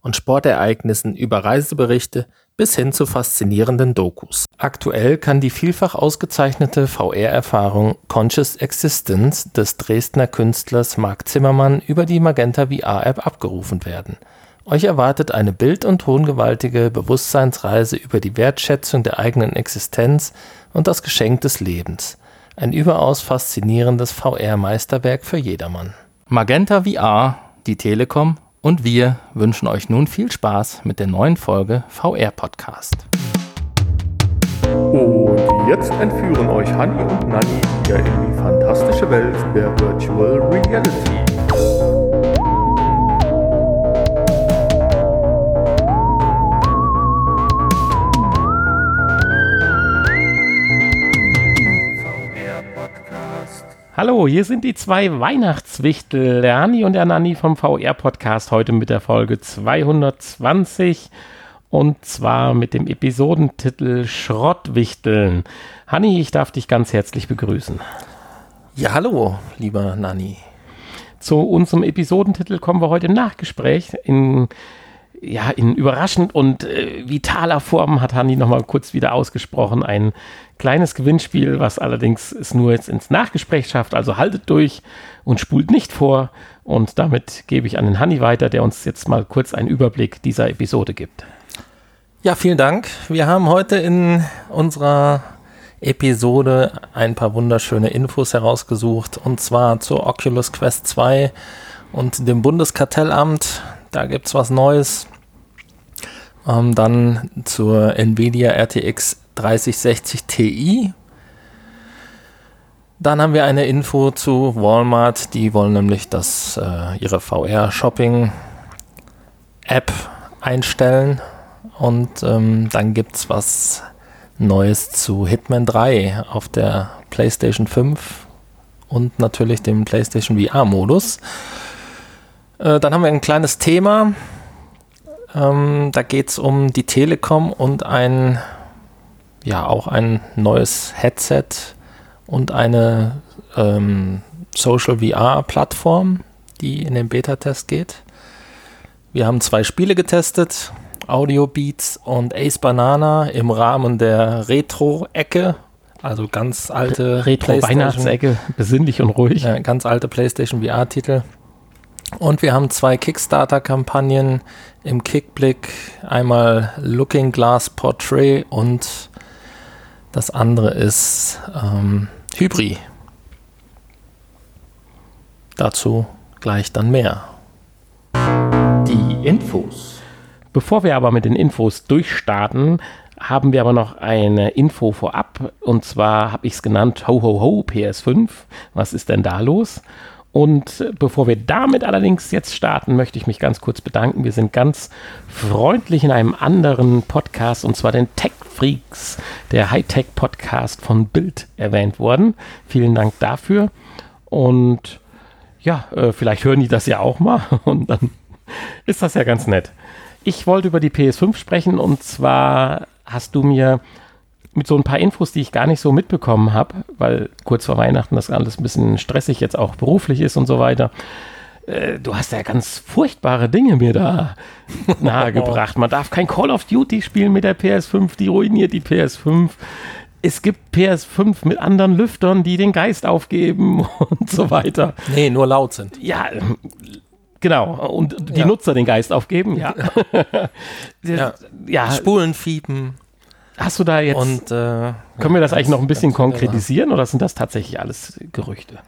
und Sportereignissen über Reiseberichte bis hin zu faszinierenden Dokus. Aktuell kann die vielfach ausgezeichnete VR-Erfahrung Conscious Existence des Dresdner Künstlers Marc Zimmermann über die Magenta VR-App abgerufen werden. Euch erwartet eine bild- und tongewaltige Bewusstseinsreise über die Wertschätzung der eigenen Existenz und das Geschenk des Lebens. Ein überaus faszinierendes VR-Meisterwerk für jedermann. Magenta VR, die Telekom und wir wünschen euch nun viel Spaß mit der neuen Folge VR Podcast. Und jetzt entführen euch Hanni und Nanni wieder in die fantastische Welt der Virtual Reality. Hallo, hier sind die zwei Weihnachtswichtel, der Hanni und der Nanni vom VR-Podcast, heute mit der Folge 220 und zwar mit dem Episodentitel Schrottwichteln. Hanni, ich darf dich ganz herzlich begrüßen. Ja, hallo, lieber Nanni. Zu unserem Episodentitel kommen wir heute im Nachgespräch. In ja, in überraschend und äh, vitaler Form hat Hanni nochmal kurz wieder ausgesprochen. Ein kleines Gewinnspiel, was allerdings es nur jetzt ins Nachgespräch schafft. Also haltet durch und spult nicht vor. Und damit gebe ich an den Hanni weiter, der uns jetzt mal kurz einen Überblick dieser Episode gibt. Ja, vielen Dank. Wir haben heute in unserer Episode ein paar wunderschöne Infos herausgesucht. Und zwar zur Oculus Quest 2 und dem Bundeskartellamt. Da gibt es was Neues. Ähm, dann zur Nvidia RTX 3060 Ti. Dann haben wir eine Info zu Walmart. Die wollen nämlich, dass äh, ihre VR-Shopping-App einstellen. Und ähm, dann gibt es was Neues zu Hitman 3 auf der PlayStation 5 und natürlich dem PlayStation VR-Modus. Äh, dann haben wir ein kleines Thema. Ähm, da geht es um die Telekom und ein, ja, auch ein neues Headset und eine ähm, Social VR-Plattform, die in den Beta-Test geht. Wir haben zwei Spiele getestet, Audio Beats und Ace Banana im Rahmen der Retro-Ecke, also ganz alte Retro-Weihnachtsecke, besinnlich und ruhig. Ja, ganz alte PlayStation VR-Titel. Und wir haben zwei Kickstarter-Kampagnen im Kickblick. Einmal Looking Glass Portrait und das andere ist ähm, Hybri. Dazu gleich dann mehr. Die Infos. Bevor wir aber mit den Infos durchstarten, haben wir aber noch eine Info vorab. Und zwar habe ich es genannt Ho Ho Ho PS5. Was ist denn da los? Und bevor wir damit allerdings jetzt starten, möchte ich mich ganz kurz bedanken. Wir sind ganz freundlich in einem anderen Podcast, und zwar den Tech Freaks, der Hightech-Podcast von Bild erwähnt worden. Vielen Dank dafür. Und ja, äh, vielleicht hören die das ja auch mal und dann ist das ja ganz nett. Ich wollte über die PS5 sprechen und zwar hast du mir mit so ein paar Infos, die ich gar nicht so mitbekommen habe, weil kurz vor Weihnachten das alles ein bisschen stressig jetzt auch beruflich ist und so weiter. Äh, du hast ja ganz furchtbare Dinge mir da nahegebracht. Man darf kein Call of Duty spielen mit der PS5, die ruiniert die PS5. Es gibt PS5 mit anderen Lüftern, die den Geist aufgeben und so weiter. Nee, nur laut sind. Ja, Genau, und die ja. Nutzer den Geist aufgeben, ja. ja. ja. Spulen fiepen. Hast du da jetzt. Und, äh, können wir das eigentlich noch ein bisschen konkretisieren oder sind das tatsächlich alles Gerüchte?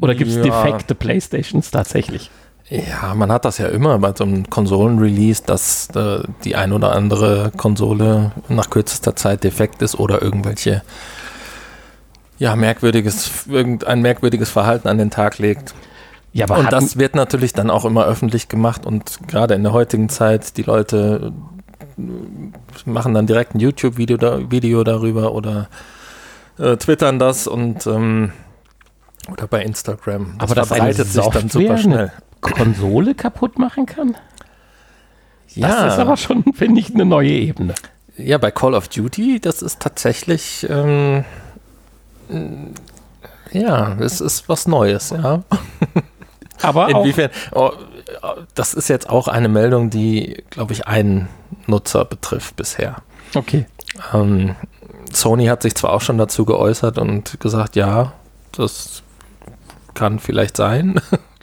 Oder gibt es ja. defekte Playstations tatsächlich? Ja, man hat das ja immer bei so einem Konsolen-Release, dass äh, die ein oder andere Konsole nach kürzester Zeit defekt ist oder irgendwelche ja, merkwürdiges, irgendein merkwürdiges Verhalten an den Tag legt. Ja, aber und das wird natürlich dann auch immer öffentlich gemacht und gerade in der heutigen Zeit, die Leute machen dann direkt ein YouTube-Video da, Video darüber oder äh, twittern das und ähm, oder bei Instagram. Das Aber das verbreitet sich dann super schnell. Konsole kaputt machen kann? Ja. Das ist aber schon, finde ich, eine neue Ebene. Ja, bei Call of Duty, das ist tatsächlich, ähm, ja, es ist was Neues, ja. Aber inwiefern? Oh, das ist jetzt auch eine Meldung, die, glaube ich, einen Nutzer betrifft bisher. Okay. Ähm, Sony hat sich zwar auch schon dazu geäußert und gesagt, ja, das kann vielleicht sein.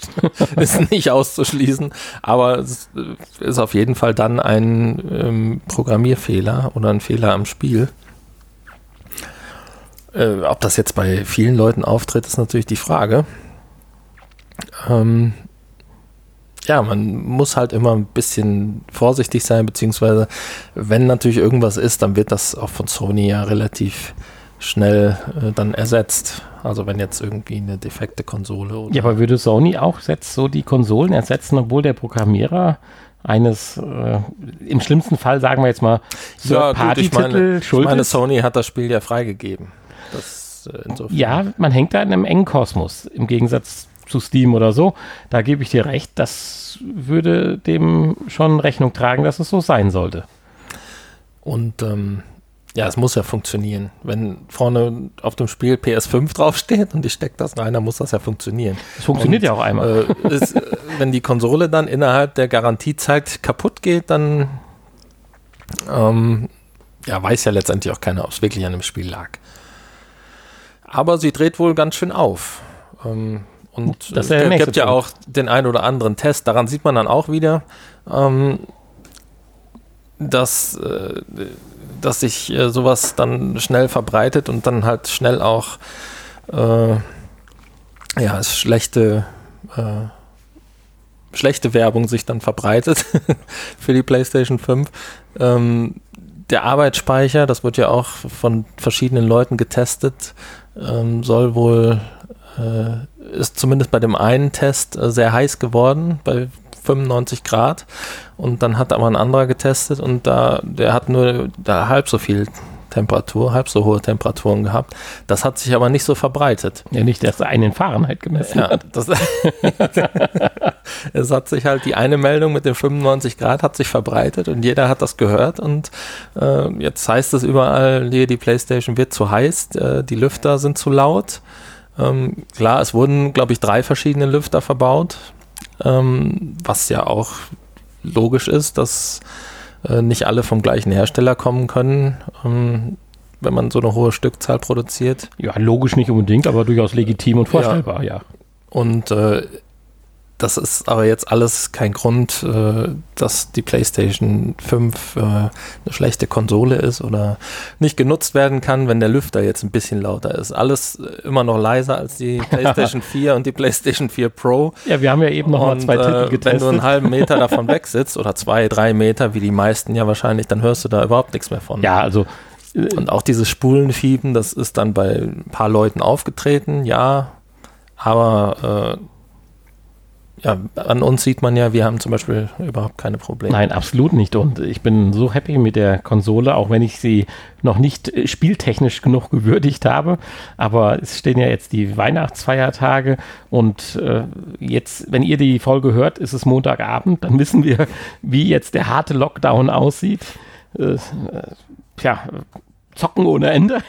ist nicht auszuschließen, aber es ist auf jeden Fall dann ein ähm, Programmierfehler oder ein Fehler am Spiel. Äh, ob das jetzt bei vielen Leuten auftritt, ist natürlich die Frage. Ähm, ja, man muss halt immer ein bisschen vorsichtig sein, beziehungsweise wenn natürlich irgendwas ist, dann wird das auch von Sony ja relativ schnell äh, dann ersetzt. Also wenn jetzt irgendwie eine defekte Konsole oder Ja, aber würde Sony auch jetzt so die Konsolen ersetzen, obwohl der Programmierer eines, äh, im schlimmsten Fall sagen wir jetzt mal, Third-Party-Titel ja, ich, ich meine, Sony hat das Spiel ja freigegeben. Das, äh, ja, man hängt da in einem engen Kosmos, im Gegensatz zu Steam oder so. Da gebe ich dir recht, das würde dem schon Rechnung tragen, dass es so sein sollte. Und ähm, ja, es muss ja funktionieren. Wenn vorne auf dem Spiel PS5 draufsteht und ich stecke das rein, dann muss das ja funktionieren. Es funktioniert und, ja auch einmal. Äh, ist, wenn die Konsole dann innerhalb der Garantiezeit kaputt geht, dann ähm, ja, weiß ja letztendlich auch keiner, ob es wirklich an dem Spiel lag. Aber sie dreht wohl ganz schön auf. Ähm, und es äh, gibt ja auch den einen oder anderen Test. Daran sieht man dann auch wieder, ähm, dass äh, dass sich äh, sowas dann schnell verbreitet und dann halt schnell auch äh, ja, schlechte, äh, schlechte Werbung sich dann verbreitet für die PlayStation 5. Ähm, der Arbeitsspeicher, das wird ja auch von verschiedenen Leuten getestet, ähm, soll wohl, ist zumindest bei dem einen Test äh, sehr heiß geworden, bei 95 Grad. Und dann hat aber ein anderer getestet und da, der hat nur da halb so viel Temperatur, halb so hohe Temperaturen gehabt. Das hat sich aber nicht so verbreitet. Ja, nicht, dass er einen Fahrenheit gemessen ja, hat. Das, es hat sich halt die eine Meldung mit den 95 Grad hat sich verbreitet und jeder hat das gehört und äh, jetzt heißt es überall, hier die Playstation wird zu heiß, äh, die Lüfter sind zu laut. Ähm, klar, es wurden, glaube ich, drei verschiedene Lüfter verbaut ähm, was ja auch logisch ist, dass äh, nicht alle vom gleichen Hersteller kommen können, ähm, wenn man so eine hohe Stückzahl produziert. Ja, logisch nicht unbedingt, aber durchaus legitim und vorstellbar, ja. ja. Und äh, das ist aber jetzt alles kein Grund, äh, dass die PlayStation 5 äh, eine schlechte Konsole ist oder nicht genutzt werden kann, wenn der Lüfter jetzt ein bisschen lauter ist. Alles äh, immer noch leiser als die PlayStation 4 und die PlayStation 4 Pro. Ja, wir haben ja eben noch und, mal zwei Titel getestet. Wenn du einen halben Meter davon weg sitzt oder zwei, drei Meter, wie die meisten ja wahrscheinlich, dann hörst du da überhaupt nichts mehr von. Ja, also und auch dieses Spulenfieben, das ist dann bei ein paar Leuten aufgetreten, ja, aber äh, ja, an uns sieht man ja, wir haben zum Beispiel überhaupt keine Probleme. Nein, absolut nicht. Und ich bin so happy mit der Konsole, auch wenn ich sie noch nicht äh, spieltechnisch genug gewürdigt habe. Aber es stehen ja jetzt die Weihnachtsfeiertage und äh, jetzt, wenn ihr die Folge hört, ist es Montagabend, dann wissen wir, wie jetzt der harte Lockdown aussieht. Äh, äh tja, zocken ohne Ende.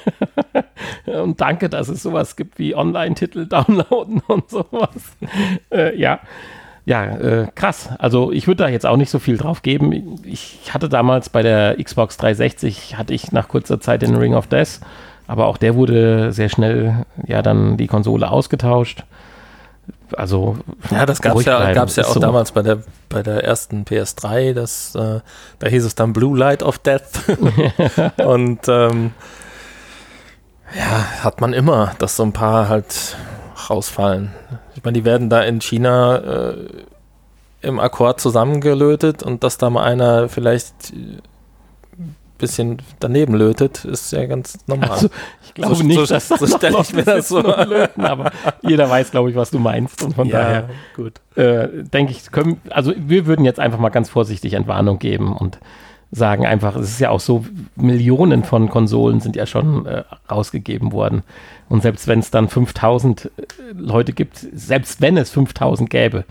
und danke, dass es sowas gibt wie Online-Titel downloaden und sowas. Äh, ja. Ja, äh, krass. Also ich würde da jetzt auch nicht so viel drauf geben. Ich hatte damals bei der Xbox 360, hatte ich nach kurzer Zeit den Ring of Death, aber auch der wurde sehr schnell ja dann die Konsole ausgetauscht. Also ja, das gab es ja, gab's ja auch so. damals bei der bei der ersten PS3. Das, äh, da hieß es dann Blue Light of Death. Und ähm, ja, hat man immer, dass so ein paar halt rausfallen. Ich meine, die werden da in China äh, im Akkord zusammengelötet und dass da mal einer vielleicht bisschen daneben lötet, ist ja ganz normal. Also, ich glaube so, nicht, so, dass das so stelle ich mir das so löten, aber jeder weiß, glaube ich, was du meinst und von ja, daher gut. Äh, denke ich, können, also wir würden jetzt einfach mal ganz vorsichtig Entwarnung geben und sagen einfach, es ist ja auch so, Millionen von Konsolen sind ja schon äh, rausgegeben worden. Und selbst wenn es dann 5000 äh, Leute gibt, selbst wenn es 5000 gäbe,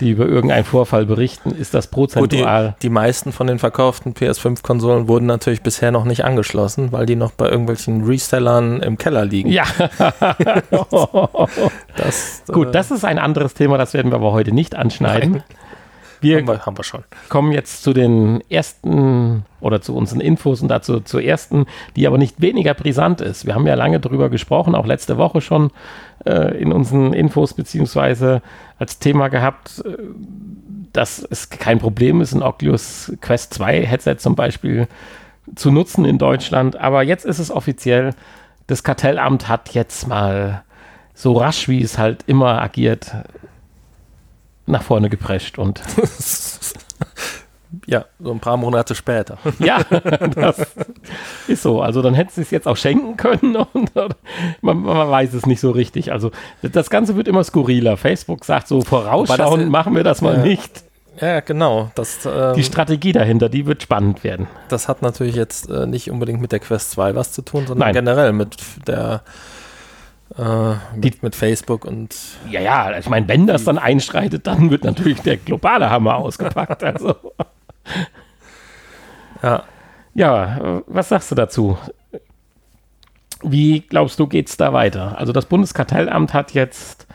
die über irgendeinen Vorfall berichten, ist das prozentual. Gut, die, die meisten von den verkauften PS5-Konsolen wurden natürlich bisher noch nicht angeschlossen, weil die noch bei irgendwelchen Resellern im Keller liegen. Ja. das, Gut, äh, das ist ein anderes Thema, das werden wir aber heute nicht anschneiden. Nein. Wir, haben wir, haben wir schon. kommen jetzt zu den ersten oder zu unseren Infos und dazu zur ersten, die aber nicht weniger brisant ist. Wir haben ja lange darüber gesprochen, auch letzte Woche schon äh, in unseren Infos beziehungsweise als Thema gehabt, äh, dass es kein Problem ist, ein Oculus Quest 2 Headset zum Beispiel zu nutzen in Deutschland. Aber jetzt ist es offiziell, das Kartellamt hat jetzt mal so rasch, wie es halt immer agiert, nach vorne geprescht und ja, so ein paar Monate später. ja, das ist so. Also dann hätte sie es jetzt auch schenken können und man, man, weiß es nicht so richtig. Also das Ganze wird immer skurriler. Facebook sagt so vorausschauend, machen wir das mal ja, nicht. Ja, genau. Das, ähm, die Strategie dahinter, die wird spannend werden. Das hat natürlich jetzt äh, nicht unbedingt mit der Quest 2 was zu tun, sondern Nein. generell mit der äh, mit, mit, Facebook und. Ja, ja, ich meine, wenn das dann einschreitet, dann wird natürlich der globale Hammer ausgepackt. Also. ja. Ja, was sagst du dazu? Wie glaubst du, geht es da weiter? Also das Bundeskartellamt hat jetzt,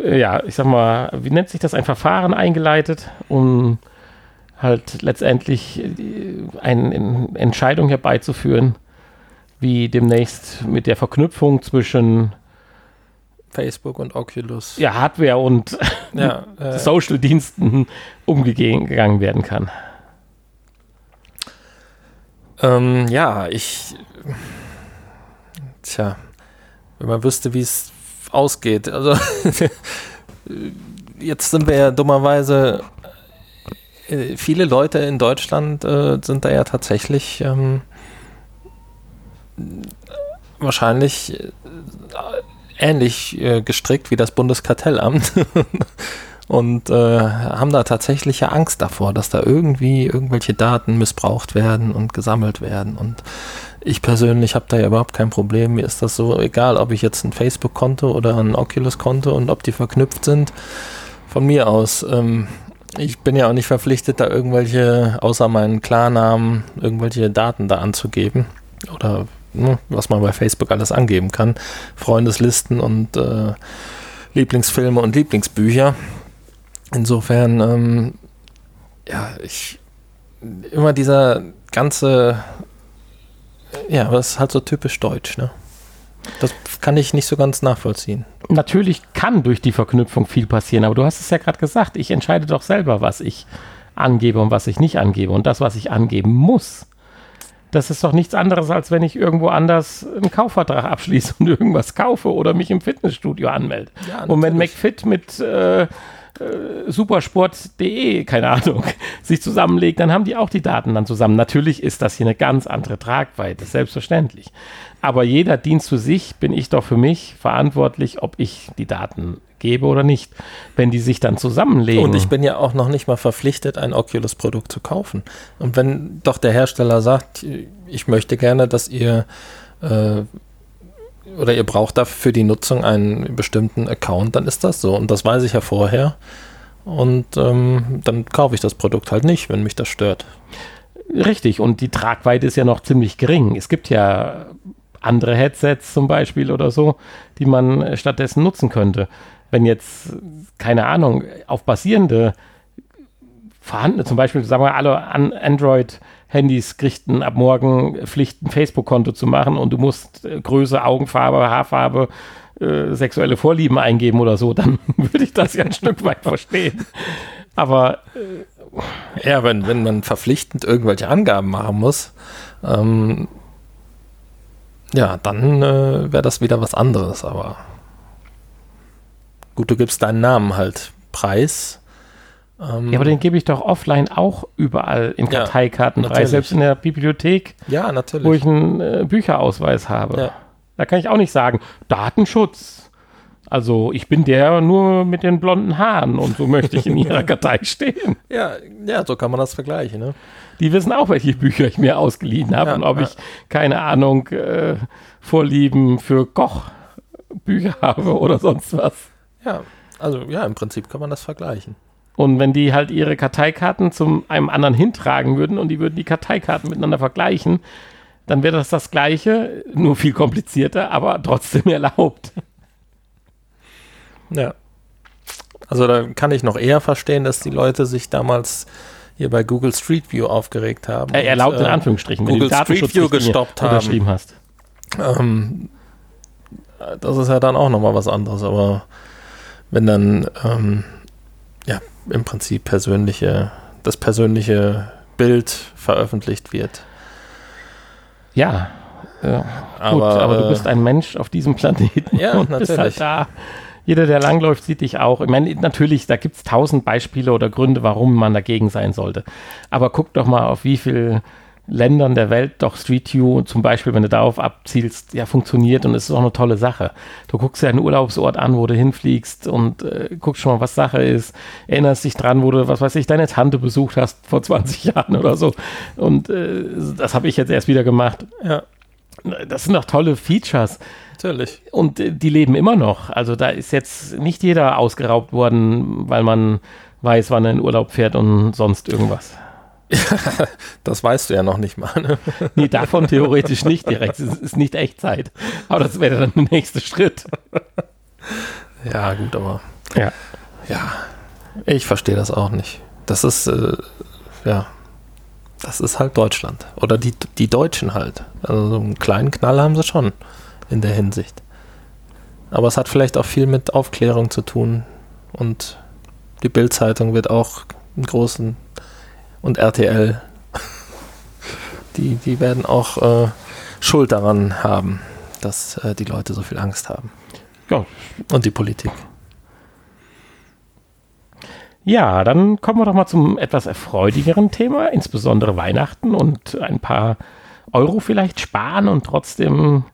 äh, ja, ich sag mal, wie nennt sich das, ein Verfahren eingeleitet, um halt letztendlich äh, eine Entscheidung herbeizuführen, wie demnächst mit der Verknüpfung zwischen Facebook und Oculus. Ja, Hardware und ja, äh, Social-Diensten umgegangen werden kann. Ähm, ja, ich. Tja, wenn man wüsste, wie es ausgeht. Also, jetzt sind wir ja dummerweise. Äh, viele Leute in Deutschland äh, sind da ja tatsächlich ähm, wahrscheinlich äh, ähnlich äh, gestrickt wie das Bundeskartellamt und äh, haben da tatsächliche Angst davor, dass da irgendwie irgendwelche Daten missbraucht werden und gesammelt werden. Und ich persönlich habe da ja überhaupt kein Problem. Mir ist das so egal, ob ich jetzt ein Facebook-Konto oder ein Oculus-Konto und ob die verknüpft sind. Von mir aus. Ähm, ich bin ja auch nicht verpflichtet, da irgendwelche, außer meinen Klarnamen, irgendwelche Daten da anzugeben. Oder was man bei Facebook alles angeben kann. Freundeslisten und äh, Lieblingsfilme und Lieblingsbücher. Insofern, ähm, ja, ich immer dieser ganze, ja, das ist halt so typisch deutsch, ne? Das kann ich nicht so ganz nachvollziehen. Natürlich kann durch die Verknüpfung viel passieren, aber du hast es ja gerade gesagt, ich entscheide doch selber, was ich angebe und was ich nicht angebe. Und das, was ich angeben muss, das ist doch nichts anderes, als wenn ich irgendwo anders einen Kaufvertrag abschließe und irgendwas kaufe oder mich im Fitnessstudio anmelde. Ja, und wenn McFit mit äh, äh, supersport.de, keine Ahnung, sich zusammenlegt, dann haben die auch die Daten dann zusammen. Natürlich ist das hier eine ganz andere Tragweite, selbstverständlich. Aber jeder Dienst für sich bin ich doch für mich verantwortlich, ob ich die Daten gebe oder nicht, wenn die sich dann zusammenlegen. Und ich bin ja auch noch nicht mal verpflichtet, ein Oculus-Produkt zu kaufen. Und wenn doch der Hersteller sagt, ich möchte gerne, dass ihr äh, oder ihr braucht dafür für die Nutzung einen bestimmten Account, dann ist das so. Und das weiß ich ja vorher. Und ähm, dann kaufe ich das Produkt halt nicht, wenn mich das stört. Richtig, und die Tragweite ist ja noch ziemlich gering. Es gibt ja andere Headsets zum Beispiel oder so, die man stattdessen nutzen könnte wenn jetzt, keine Ahnung, auf basierende vorhandene, zum Beispiel, sagen wir alle an Android-Handys kriegten ab morgen Pflicht, ein Facebook-Konto zu machen und du musst äh, Größe, Augenfarbe, Haarfarbe, äh, sexuelle Vorlieben eingeben oder so, dann würde ich das ja ein Stück weit verstehen. Aber äh, ja, wenn, wenn man verpflichtend irgendwelche Angaben machen muss, ähm, ja, dann äh, wäre das wieder was anderes, aber Gut, du gibst deinen Namen halt preis. Ähm ja, aber den gebe ich doch offline auch überall in Karteikarten ja, preis, selbst in der Bibliothek, ja, natürlich. wo ich einen äh, Bücherausweis habe. Ja. Da kann ich auch nicht sagen, Datenschutz. Also ich bin der nur mit den blonden Haaren und so möchte ich in ihrer Kartei stehen. Ja, ja, so kann man das vergleichen. Ne? Die wissen auch, welche Bücher ich mir ausgeliehen habe Ja, und ob ja. ich, keine Ahnung, äh, Vorlieben für Kochbücher habe oder sonst was. Ja, also ja, im Prinzip kann man das vergleichen. Und wenn die halt ihre Karteikarten zum einem anderen hintragen würden und die würden die Karteikarten miteinander vergleichen, dann wäre das das Gleiche, nur viel komplizierter, aber trotzdem erlaubt. Ja. Also da kann ich noch eher verstehen, dass die Leute sich damals hier bei Google Street View aufgeregt haben. Äh, erlaubt in Und, äh, Anführungsstrichen, Google Street View gestoppt haben. unterschrieben hast. Ähm, das ist ja dann auch nochmal was anderes, aber wenn dann ähm, ja im Prinzip persönliche, das persönliche Bild veröffentlicht wird. Ja. Äh, Aber, gut, aber du äh, bist ein Mensch auf diesem Planeten Ja, und bist natürlich. halt da. Jeder, der langläuft, sieht dich auch. Ich meine, natürlich, da gibt es tausend Beispiele oder Gründe, warum man dagegen sein sollte. Aber guck doch mal, auf wie viel Ländern der Welt doch Street View zum Beispiel, wenn du darauf abzielst, ja, funktioniert und es ist auch eine tolle Sache. Du guckst ja einen Urlaubsort an, wo du hinfliegst und äh, guckst schon mal, was Sache ist, erinnerst dich dran, wo du, was weiß ich, deine Tante besucht hast vor 20 Jahren oder so. Und äh, das habe ich jetzt erst wieder gemacht. Ja, Das sind doch tolle Features. natürlich. Und äh, die leben immer noch. Also da ist jetzt nicht jeder ausgeraubt worden, weil man weiß, wann er in Urlaub fährt und sonst irgendwas. Das weißt du ja noch nicht mal. Ne? Nee, davon theoretisch nicht direkt. Es ist nicht Echtzeit. Aber das wäre dann der nächste Schritt. Ja, gut, aber Ja. ja, ich verstehe das auch nicht. Das ist, äh, ja, das ist halt Deutschland. Oder die, die Deutschen halt. Also so einen kleinen Knall haben sie schon in der Hinsicht. Aber es hat vielleicht auch viel mit Aufklärung zu tun. Und die Bild-Zeitung wird auch einen großen und RTL, die, die werden auch äh, Schuld daran haben, dass äh, die Leute so viel Angst haben. Ja. Und die Politik. Ja, dann kommen wir doch mal zum etwas erfreudigeren Thema, insbesondere Weihnachten und ein paar Euro vielleicht sparen und trotzdem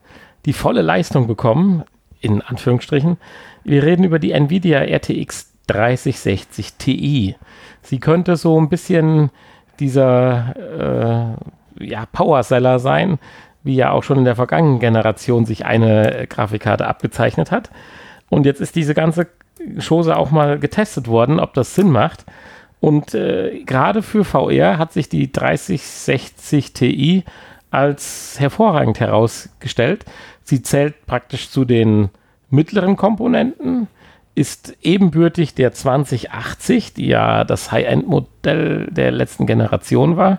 die volle Leistung bekommen, in Anführungsstrichen. Wir reden über die Nvidia RTX 3060 Ti. Sie könnte so ein bisschen dieser äh, ja, Powerseller sein, wie ja auch schon in der vergangenen Generation sich eine äh, Grafikkarte abgezeichnet hat. Und jetzt ist diese ganze Chose auch mal getestet worden, ob das Sinn macht. Und äh, gerade für VR hat sich die 3060 Ti als hervorragend herausgestellt. Sie zählt praktisch zu den mittleren Komponenten, ist ebenbürtig der 2080, die ja das High-End-Modell der letzten Generation war,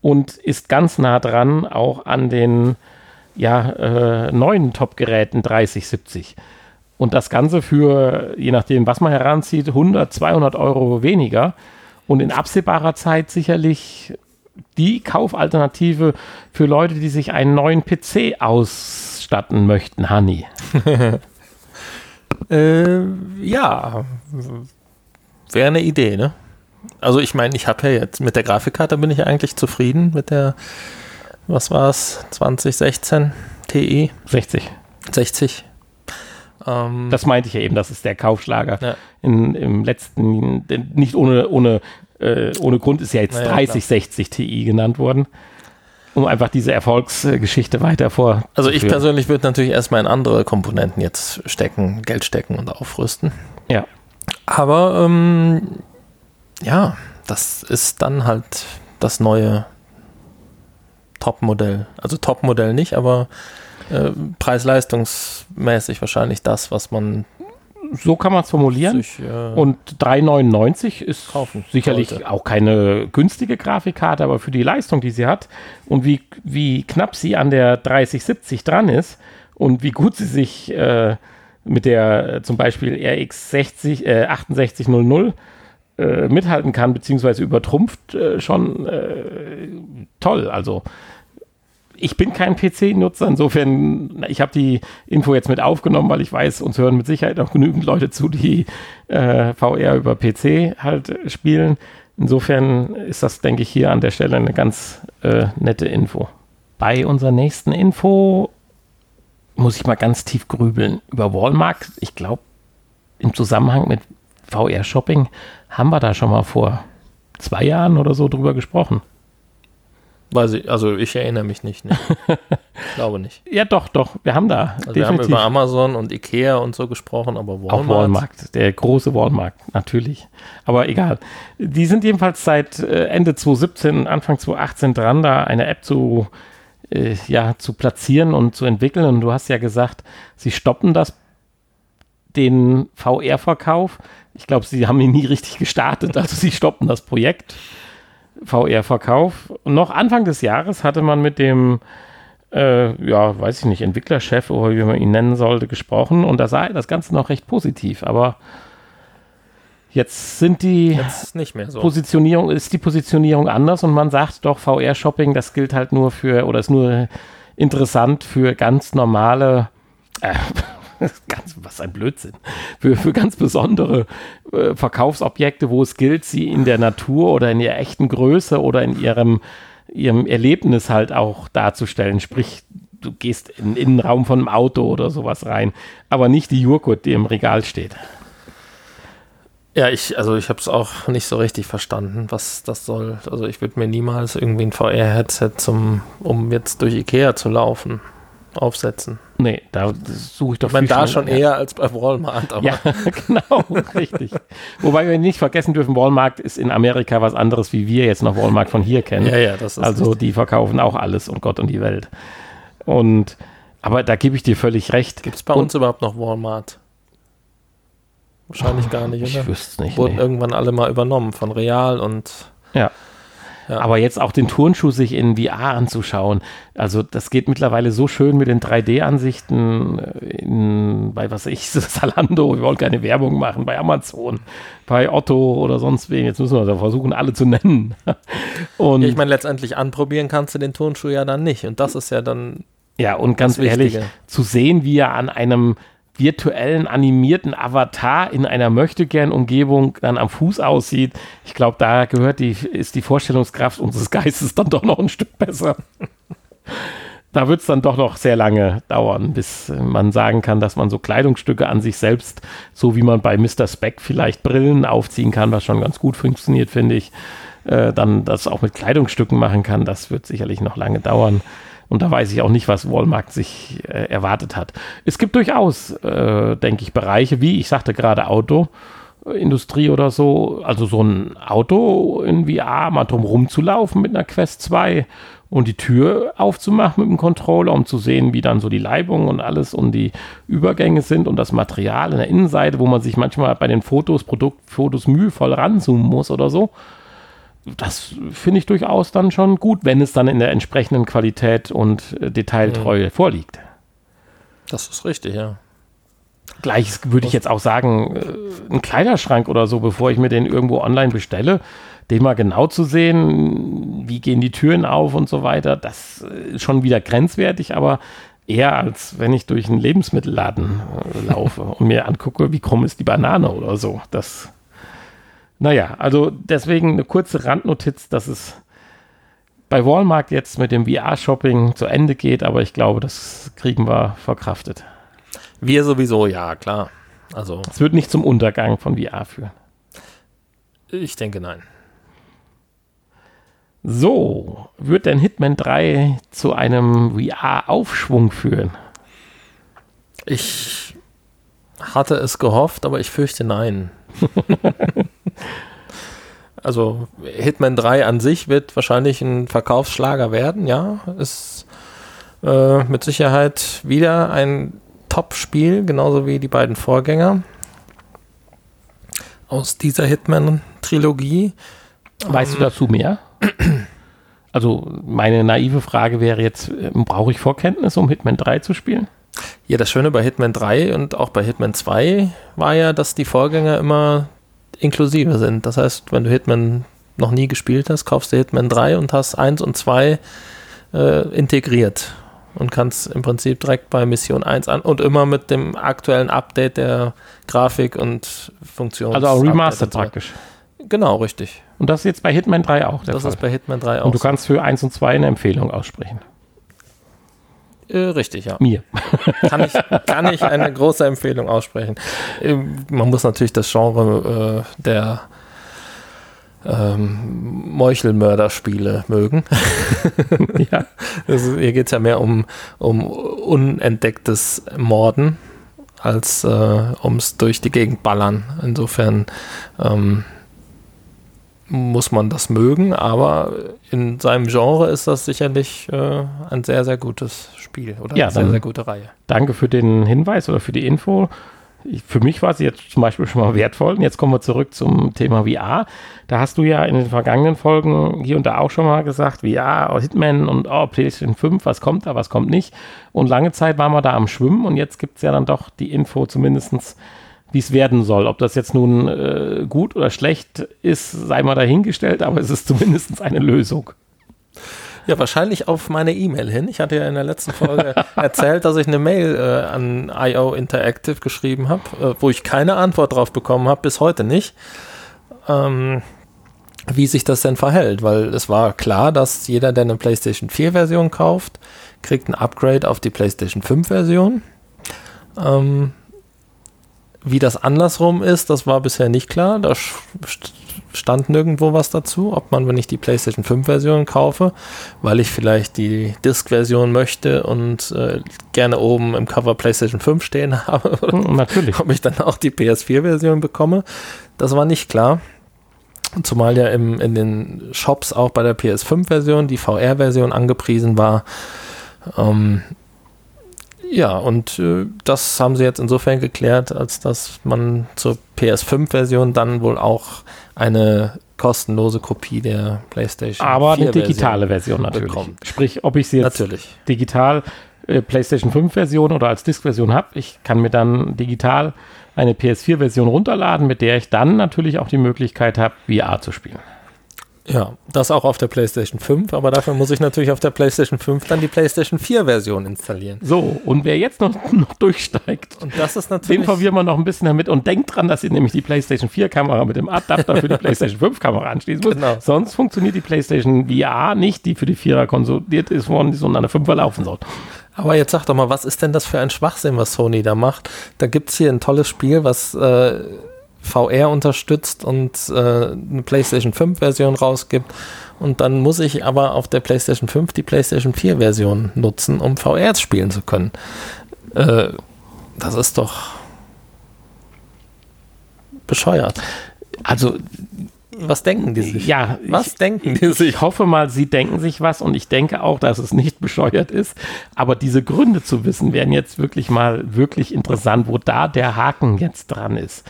und ist ganz nah dran auch an den ja, äh, neuen Top-Geräten 3070. Und das Ganze für, je nachdem, was man heranzieht, 100, 200 Euro weniger. Und in absehbarer Zeit sicherlich die Kaufalternative für Leute, die sich einen neuen PC ausstatten möchten, Hanni. Äh, ja, wäre eine Idee, ne? Also ich meine, ich habe ja jetzt mit der Grafikkarte bin ich ja eigentlich zufrieden mit der, was war es, 2016 Ti 60. 60. Ähm, Das meinte ich ja eben, das ist der Kaufschlager. Ja. In, Im letzten, nicht ohne, ohne, äh, ohne Grund ist ja jetzt Naja, 3060 Ti genannt worden, um einfach diese Erfolgsgeschichte weiter vor. also ich persönlich würde natürlich erstmal in andere Komponenten jetzt stecken, Geld stecken und aufrüsten. Ja. Aber ähm, ja, das ist dann halt das neue Top-Modell. Also Top-Modell nicht, aber äh, preis-leistungsmäßig wahrscheinlich das, was man So kann man es formulieren. sich äh, Und 3,99 ist Kaufen sicherlich sollte. auch keine günstige Grafikkarte, aber für die Leistung, die sie hat und wie, wie knapp sie an der 3070 dran ist und wie gut sie sich äh, mit der äh, zum Beispiel RX 60, äh, 6800 äh, mithalten kann, beziehungsweise übertrumpft, äh, schon toll. Also ich bin kein PC-Nutzer, insofern, ich habe die Info jetzt mit aufgenommen, weil ich weiß, uns hören mit Sicherheit auch genügend Leute zu, die äh, VR über PC halt spielen. Insofern ist das, denke ich, hier an der Stelle eine ganz äh, nette Info. Bei unserer nächsten Info muss ich mal ganz tief grübeln. Über Walmart, ich glaube, im Zusammenhang mit VR-Shopping haben wir da schon mal vor zwei Jahren oder so drüber gesprochen. Weiß ich, also ich erinnere mich nicht. Ne? ich glaube nicht. Ja, doch, doch. Wir haben da. Also wir haben über Amazon und Ikea und so gesprochen, aber Walmart. Auch Walmart, der große Walmart, natürlich. Aber egal. Die sind jedenfalls seit äh, Ende 2017, Anfang 2018 dran, da eine App zu, äh, ja, zu platzieren und zu entwickeln. Und du hast ja gesagt, sie stoppen das, den VR-Verkauf. Ich glaube, sie haben ihn nie richtig gestartet, also sie stoppen das Projekt. VR-Verkauf. Noch Anfang des Jahres hatte man mit dem, äh, ja, weiß ich nicht, Entwicklerchef oder wie man ihn nennen sollte, gesprochen und da sah das Ganze noch recht positiv. Aber jetzt sind die jetzt so. Positionierung, ist die Positionierung anders und man sagt doch, VR-Shopping, das gilt halt nur für, oder ist nur interessant für ganz normale, äh, ganz, was ein Blödsinn. Für, für ganz besondere äh, Verkaufsobjekte, wo es gilt, sie in der Natur oder in ihrer echten Größe oder in ihrem, ihrem Erlebnis halt auch darzustellen. Sprich, du gehst in den Innenraum von einem Auto oder sowas rein, aber nicht die Joghurt, die im Regal steht. Ja, ich, also ich habe es auch nicht so richtig verstanden, was das soll. Also ich würde mir niemals irgendwie ein VR-Headset zum, um jetzt durch Ikea zu laufen aufsetzen. Nee, da suche ich doch Ich meine, da schon eher als bei Walmart. Aber. Ja, genau, richtig. Wobei wir nicht vergessen dürfen, Walmart ist in Amerika was anderes, wie wir jetzt noch Walmart von hier kennen. Ja, ja, das ist Also richtig. die verkaufen auch alles und Gott und die Welt. Und, aber da gebe ich dir völlig recht. Gibt es bei und, uns überhaupt noch Walmart? Wahrscheinlich gar nicht, oder? Ich wüsste es nicht. Wurden nee. irgendwann alle mal übernommen von Real und ja. Ja. Aber jetzt auch den Turnschuh sich in VR anzuschauen, also das geht mittlerweile so schön mit den 3D-Ansichten äh, bei was ich, Salando, wir wollen keine Werbung machen, bei Amazon, bei Otto oder sonst wem. Jetzt müssen wir da versuchen, alle zu nennen. Und ich meine, letztendlich anprobieren kannst du den Turnschuh ja dann nicht. Und das ist ja dann. Ja, und ganz ehrlich, zu sehen, wie er an einem virtuellen animierten Avatar in einer Möchtegern-Umgebung dann am Fuß aussieht. Ich glaube, da gehört die, ist die Vorstellungskraft unseres Geistes dann doch noch ein Stück besser. da wird es dann doch noch sehr lange dauern, bis man sagen kann, dass man so Kleidungsstücke an sich selbst, so wie man bei Mr. Speck vielleicht Brillen aufziehen kann, was schon ganz gut funktioniert, finde ich, äh, dann das auch mit Kleidungsstücken machen kann. Das wird sicherlich noch lange dauern. Und da weiß ich auch nicht, was Walmart sich äh, erwartet hat. Es gibt durchaus, äh, denke ich, Bereiche wie, ich sagte gerade Autoindustrie oder so, also so ein Auto in VR mal drum rumzulaufen mit einer Quest 2 und die Tür aufzumachen mit dem Controller, um zu sehen, wie dann so die Leibung und alles und die Übergänge sind und das Material in der Innenseite, wo man sich manchmal bei den Fotos, Produktfotos mühevoll ranzoomen muss oder so das finde ich durchaus dann schon gut, wenn es dann in der entsprechenden Qualität und äh, Detailtreue mhm. vorliegt. Das ist richtig, ja. Gleiches würde ich jetzt auch sagen, äh, ein Kleiderschrank oder so, bevor ich mir den irgendwo online bestelle, den mal genau zu sehen, wie gehen die Türen auf und so weiter, das ist schon wieder grenzwertig, aber eher als wenn ich durch einen Lebensmittelladen äh, laufe und mir angucke, wie krumm ist die Banane oder so. Das naja, also deswegen eine kurze Randnotiz, dass es bei Walmart jetzt mit dem VR-Shopping zu Ende geht, aber ich glaube, das kriegen wir verkraftet. Wir sowieso, ja, klar. Also. Es wird nicht zum Untergang von VR führen. Ich denke nein. So, wird denn Hitman 3 zu einem VR-Aufschwung führen? Ich hatte es gehofft, aber ich fürchte nein. also Hitman 3 an sich wird wahrscheinlich ein Verkaufsschlager werden, ja. Ist äh, mit Sicherheit wieder ein Top-Spiel, genauso wie die beiden Vorgänger aus dieser Hitman-Trilogie. Weißt du dazu mehr? Also meine naive Frage wäre jetzt, äh, brauche ich Vorkenntnis, um Hitman 3 zu spielen? Ja, das Schöne bei Hitman 3 und auch bei Hitman 2 war ja, dass die Vorgänger immer inklusive sind. Das heißt, wenn du Hitman noch nie gespielt hast, kaufst du Hitman 3 und hast 1 und 2 äh, integriert und kannst im Prinzip direkt bei Mission 1 an und immer mit dem aktuellen Update der Grafik und Funktion. Also auch remastered praktisch. Genau, richtig. Und das ist jetzt bei Hitman 3 auch der Das Fall. ist bei Hitman 3 auch. Und du kannst für 1 und 2 eine Empfehlung aussprechen. Äh, richtig, ja. Mir. Kann ich, kann ich eine große Empfehlung aussprechen. Ähm, man muss natürlich das Genre äh, der ähm, Meuchelmörderspiele mögen. ja. Also, hier geht es ja mehr um, um unentdecktes Morden als äh, ums durch die Gegend ballern. Insofern ähm, muss man das mögen, aber in seinem Genre ist das sicherlich äh, ein sehr, sehr gutes Spiel oder ja, eine sehr, sehr gute Reihe. Danke für den Hinweis oder für die Info für mich war sie jetzt zum Beispiel schon mal wertvoll. Und jetzt kommen wir zurück zum Thema VR. Da hast du ja in den vergangenen Folgen hier und da auch schon mal gesagt, VR, oh, Hitman und oh, PlayStation 5, was kommt da, was kommt nicht. Und lange Zeit waren wir da am Schwimmen und jetzt gibt es ja dann doch die Info zumindestens wie es werden soll. Ob das jetzt nun äh, gut oder schlecht ist, sei mal dahingestellt, aber es ist zumindest eine Lösung. Ja, wahrscheinlich auf meine E-Mail hin. Ich hatte ja in der letzten Folge erzählt, dass ich eine Mail äh, an IO Interactive geschrieben habe, äh, wo ich keine Antwort drauf bekommen habe, bis heute nicht. Ähm, wie sich das denn verhält, weil es war klar, dass jeder, der eine PlayStation 4 Version kauft, kriegt ein Upgrade auf die PlayStation 5 Version. Ähm, wie das andersrum ist, das war bisher nicht klar. Da stand nirgendwo was dazu, ob man, wenn ich die PlayStation 5 Version kaufe, weil ich vielleicht die Disk-Version möchte und äh, gerne oben im Cover PlayStation 5 stehen habe, hm, natürlich, ob ich dann auch die PS4 Version bekomme. Das war nicht klar. Zumal ja im, in den Shops auch bei der PS5 Version die VR-Version angepriesen war. Ähm, ja, und äh, das haben sie jetzt insofern geklärt, als dass man zur PS5-Version dann wohl auch eine kostenlose Kopie der PlayStation Aber eine digitale Version, natürlich. Bekommt. Sprich, ob ich sie jetzt natürlich. digital äh, PlayStation 5 Version oder als Disk-Version habe, ich kann mir dann digital eine PS4-Version runterladen, mit der ich dann natürlich auch die Möglichkeit habe, VR zu spielen. Ja, das auch auf der PlayStation 5, aber dafür muss ich natürlich auf der PlayStation 5 dann die PlayStation 4 Version installieren. So, und wer jetzt noch, noch durchsteigt, und das ist natürlich den verwirren wir noch ein bisschen damit und denkt dran, dass ihr nämlich die PlayStation 4 Kamera mit dem Adapter für die PlayStation 5 Kamera anschließen muss. Genau. Sonst funktioniert die PlayStation VR nicht, die für die 4er konsolidiert ist worden, sondern eine 5er laufen soll. Aber jetzt sag doch mal, was ist denn das für ein Schwachsinn, was Sony da macht? Da gibt es hier ein tolles Spiel, was äh, VR unterstützt und äh, eine PlayStation 5 Version rausgibt. Und dann muss ich aber auf der PlayStation 5 die PlayStation 4 Version nutzen, um VR spielen zu können. Äh, das ist doch bescheuert. Also was denken die sich? Ja, was ich, denken die sich? Ich hoffe mal, sie denken sich was und ich denke auch, dass es nicht bescheuert ist. Aber diese Gründe zu wissen, wären jetzt wirklich mal wirklich interessant, wo da der Haken jetzt dran ist.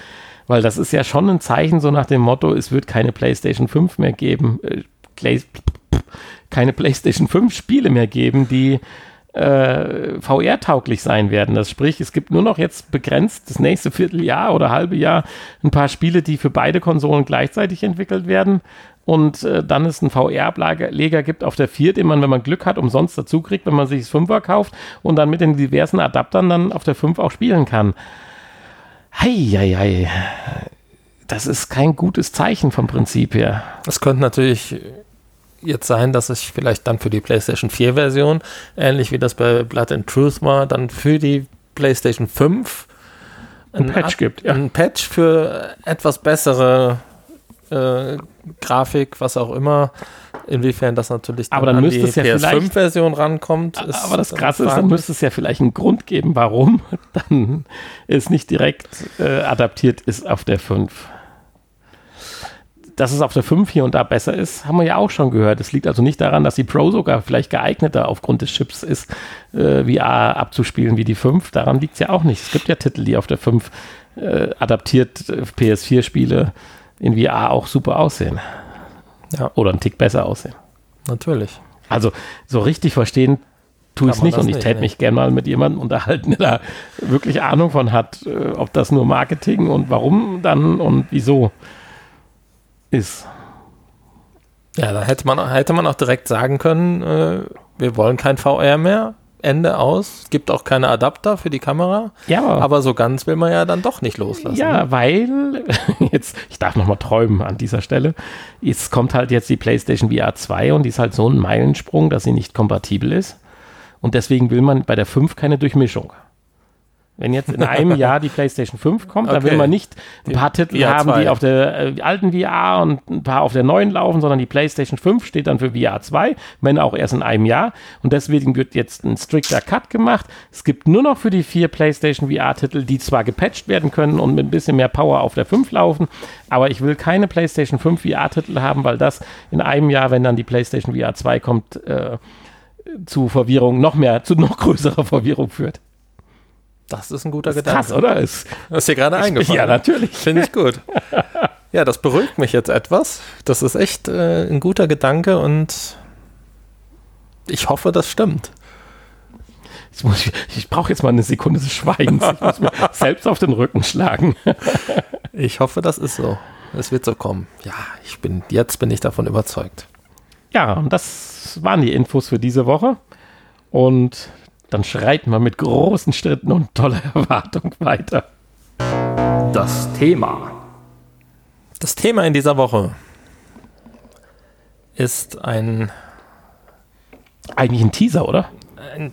Weil das ist ja schon ein Zeichen so nach dem Motto, es wird keine PlayStation 5 mehr geben, äh, keine PlayStation 5 Spiele mehr geben, die äh, VR-tauglich sein werden. Das sprich, es gibt nur noch jetzt begrenzt das nächste Vierteljahr oder halbe Jahr ein paar Spiele, die für beide Konsolen gleichzeitig entwickelt werden. Und äh, dann es einen VR-Leger gibt auf der 4, den man, wenn man Glück hat, umsonst dazu kriegt, wenn man sich das 5er kauft und dann mit den diversen Adaptern dann auf der 5 auch spielen kann. Heieiei. Das ist kein gutes Zeichen vom Prinzip her. Es könnte natürlich jetzt sein, dass ich vielleicht dann für die PlayStation 4 Version, ähnlich wie das bei Blood and Truth war, dann für die PlayStation 5 ein, ein Patch gibt. Ja. Ein Patch für etwas bessere äh, Grafik, was auch immer. Inwiefern das natürlich dann, aber dann an die es ja PS5-Version rankommt. aber das Krasse ist, dann müsste es ja vielleicht einen Grund geben, warum dann es nicht direkt äh, adaptiert ist auf der 5. Dass es auf der 5 hier und da besser ist, haben wir ja auch schon gehört. Es liegt also nicht daran, dass die Pro sogar vielleicht geeigneter aufgrund des Chips ist, äh, VR abzuspielen wie die 5. Daran liegt es ja auch nicht. Es gibt ja Titel, die auf der 5 äh, adaptiert äh, PS4-Spiele in VR auch super aussehen. Ja. Oder einen Tick besser aussehen. Natürlich. Also so richtig verstehen tue ich es nicht und ich täte mich gerne mal mit jemandem unterhalten, der da wirklich Ahnung von hat, äh, ob das nur Marketing und warum dann und wieso ist. Ja, da hätte man, hätte man auch direkt sagen können, äh, wir wollen kein VR mehr. Ende aus. Es gibt auch keine Adapter für die Kamera. Ja. Aber so ganz will man ja dann doch nicht loslassen. Ja, ne? weil, jetzt, ich darf nochmal träumen an dieser Stelle. Jetzt kommt halt jetzt die PlayStation VR 2 und die ist halt so ein Meilensprung, dass sie nicht kompatibel ist. Und deswegen will man bei der 5 keine Durchmischung. Wenn jetzt in einem Jahr die PlayStation 5 kommt, dann will man nicht ein paar Titel VR haben, 2. die auf der äh, alten VR und ein paar auf der neuen laufen, sondern die PlayStation 5 steht dann für VR 2, wenn auch erst in einem Jahr. Und deswegen wird jetzt ein strikter Cut gemacht. Es gibt nur noch für die vier PlayStation VR-Titel, die zwar gepatcht werden können und mit ein bisschen mehr Power auf der 5 laufen, aber ich will keine PlayStation 5 VR-Titel haben, weil das in einem Jahr, wenn dann die PlayStation VR 2 kommt, äh, zu Verwirrung, noch mehr, zu noch größerer Verwirrung führt. Das ist ein guter ist Gedanke. Krass, oder? Ist, das ist dir gerade eingefallen. Ja, natürlich. Finde ich gut. ja, das beruhigt mich jetzt etwas. Das ist echt äh, ein guter Gedanke und ich hoffe, das stimmt. Ich, ich brauche jetzt mal eine Sekunde des Schweigens. Ich muss mir selbst auf den Rücken schlagen. ich hoffe, das ist so. Es wird so kommen. Ja, ich bin, jetzt bin ich davon überzeugt. Ja, und das waren die Infos für diese Woche. Und dann schreiten wir mit großen Schritten und toller Erwartung weiter. Das Thema. Das Thema in dieser Woche ist ein. Eigentlich ein Teaser, oder? Ein,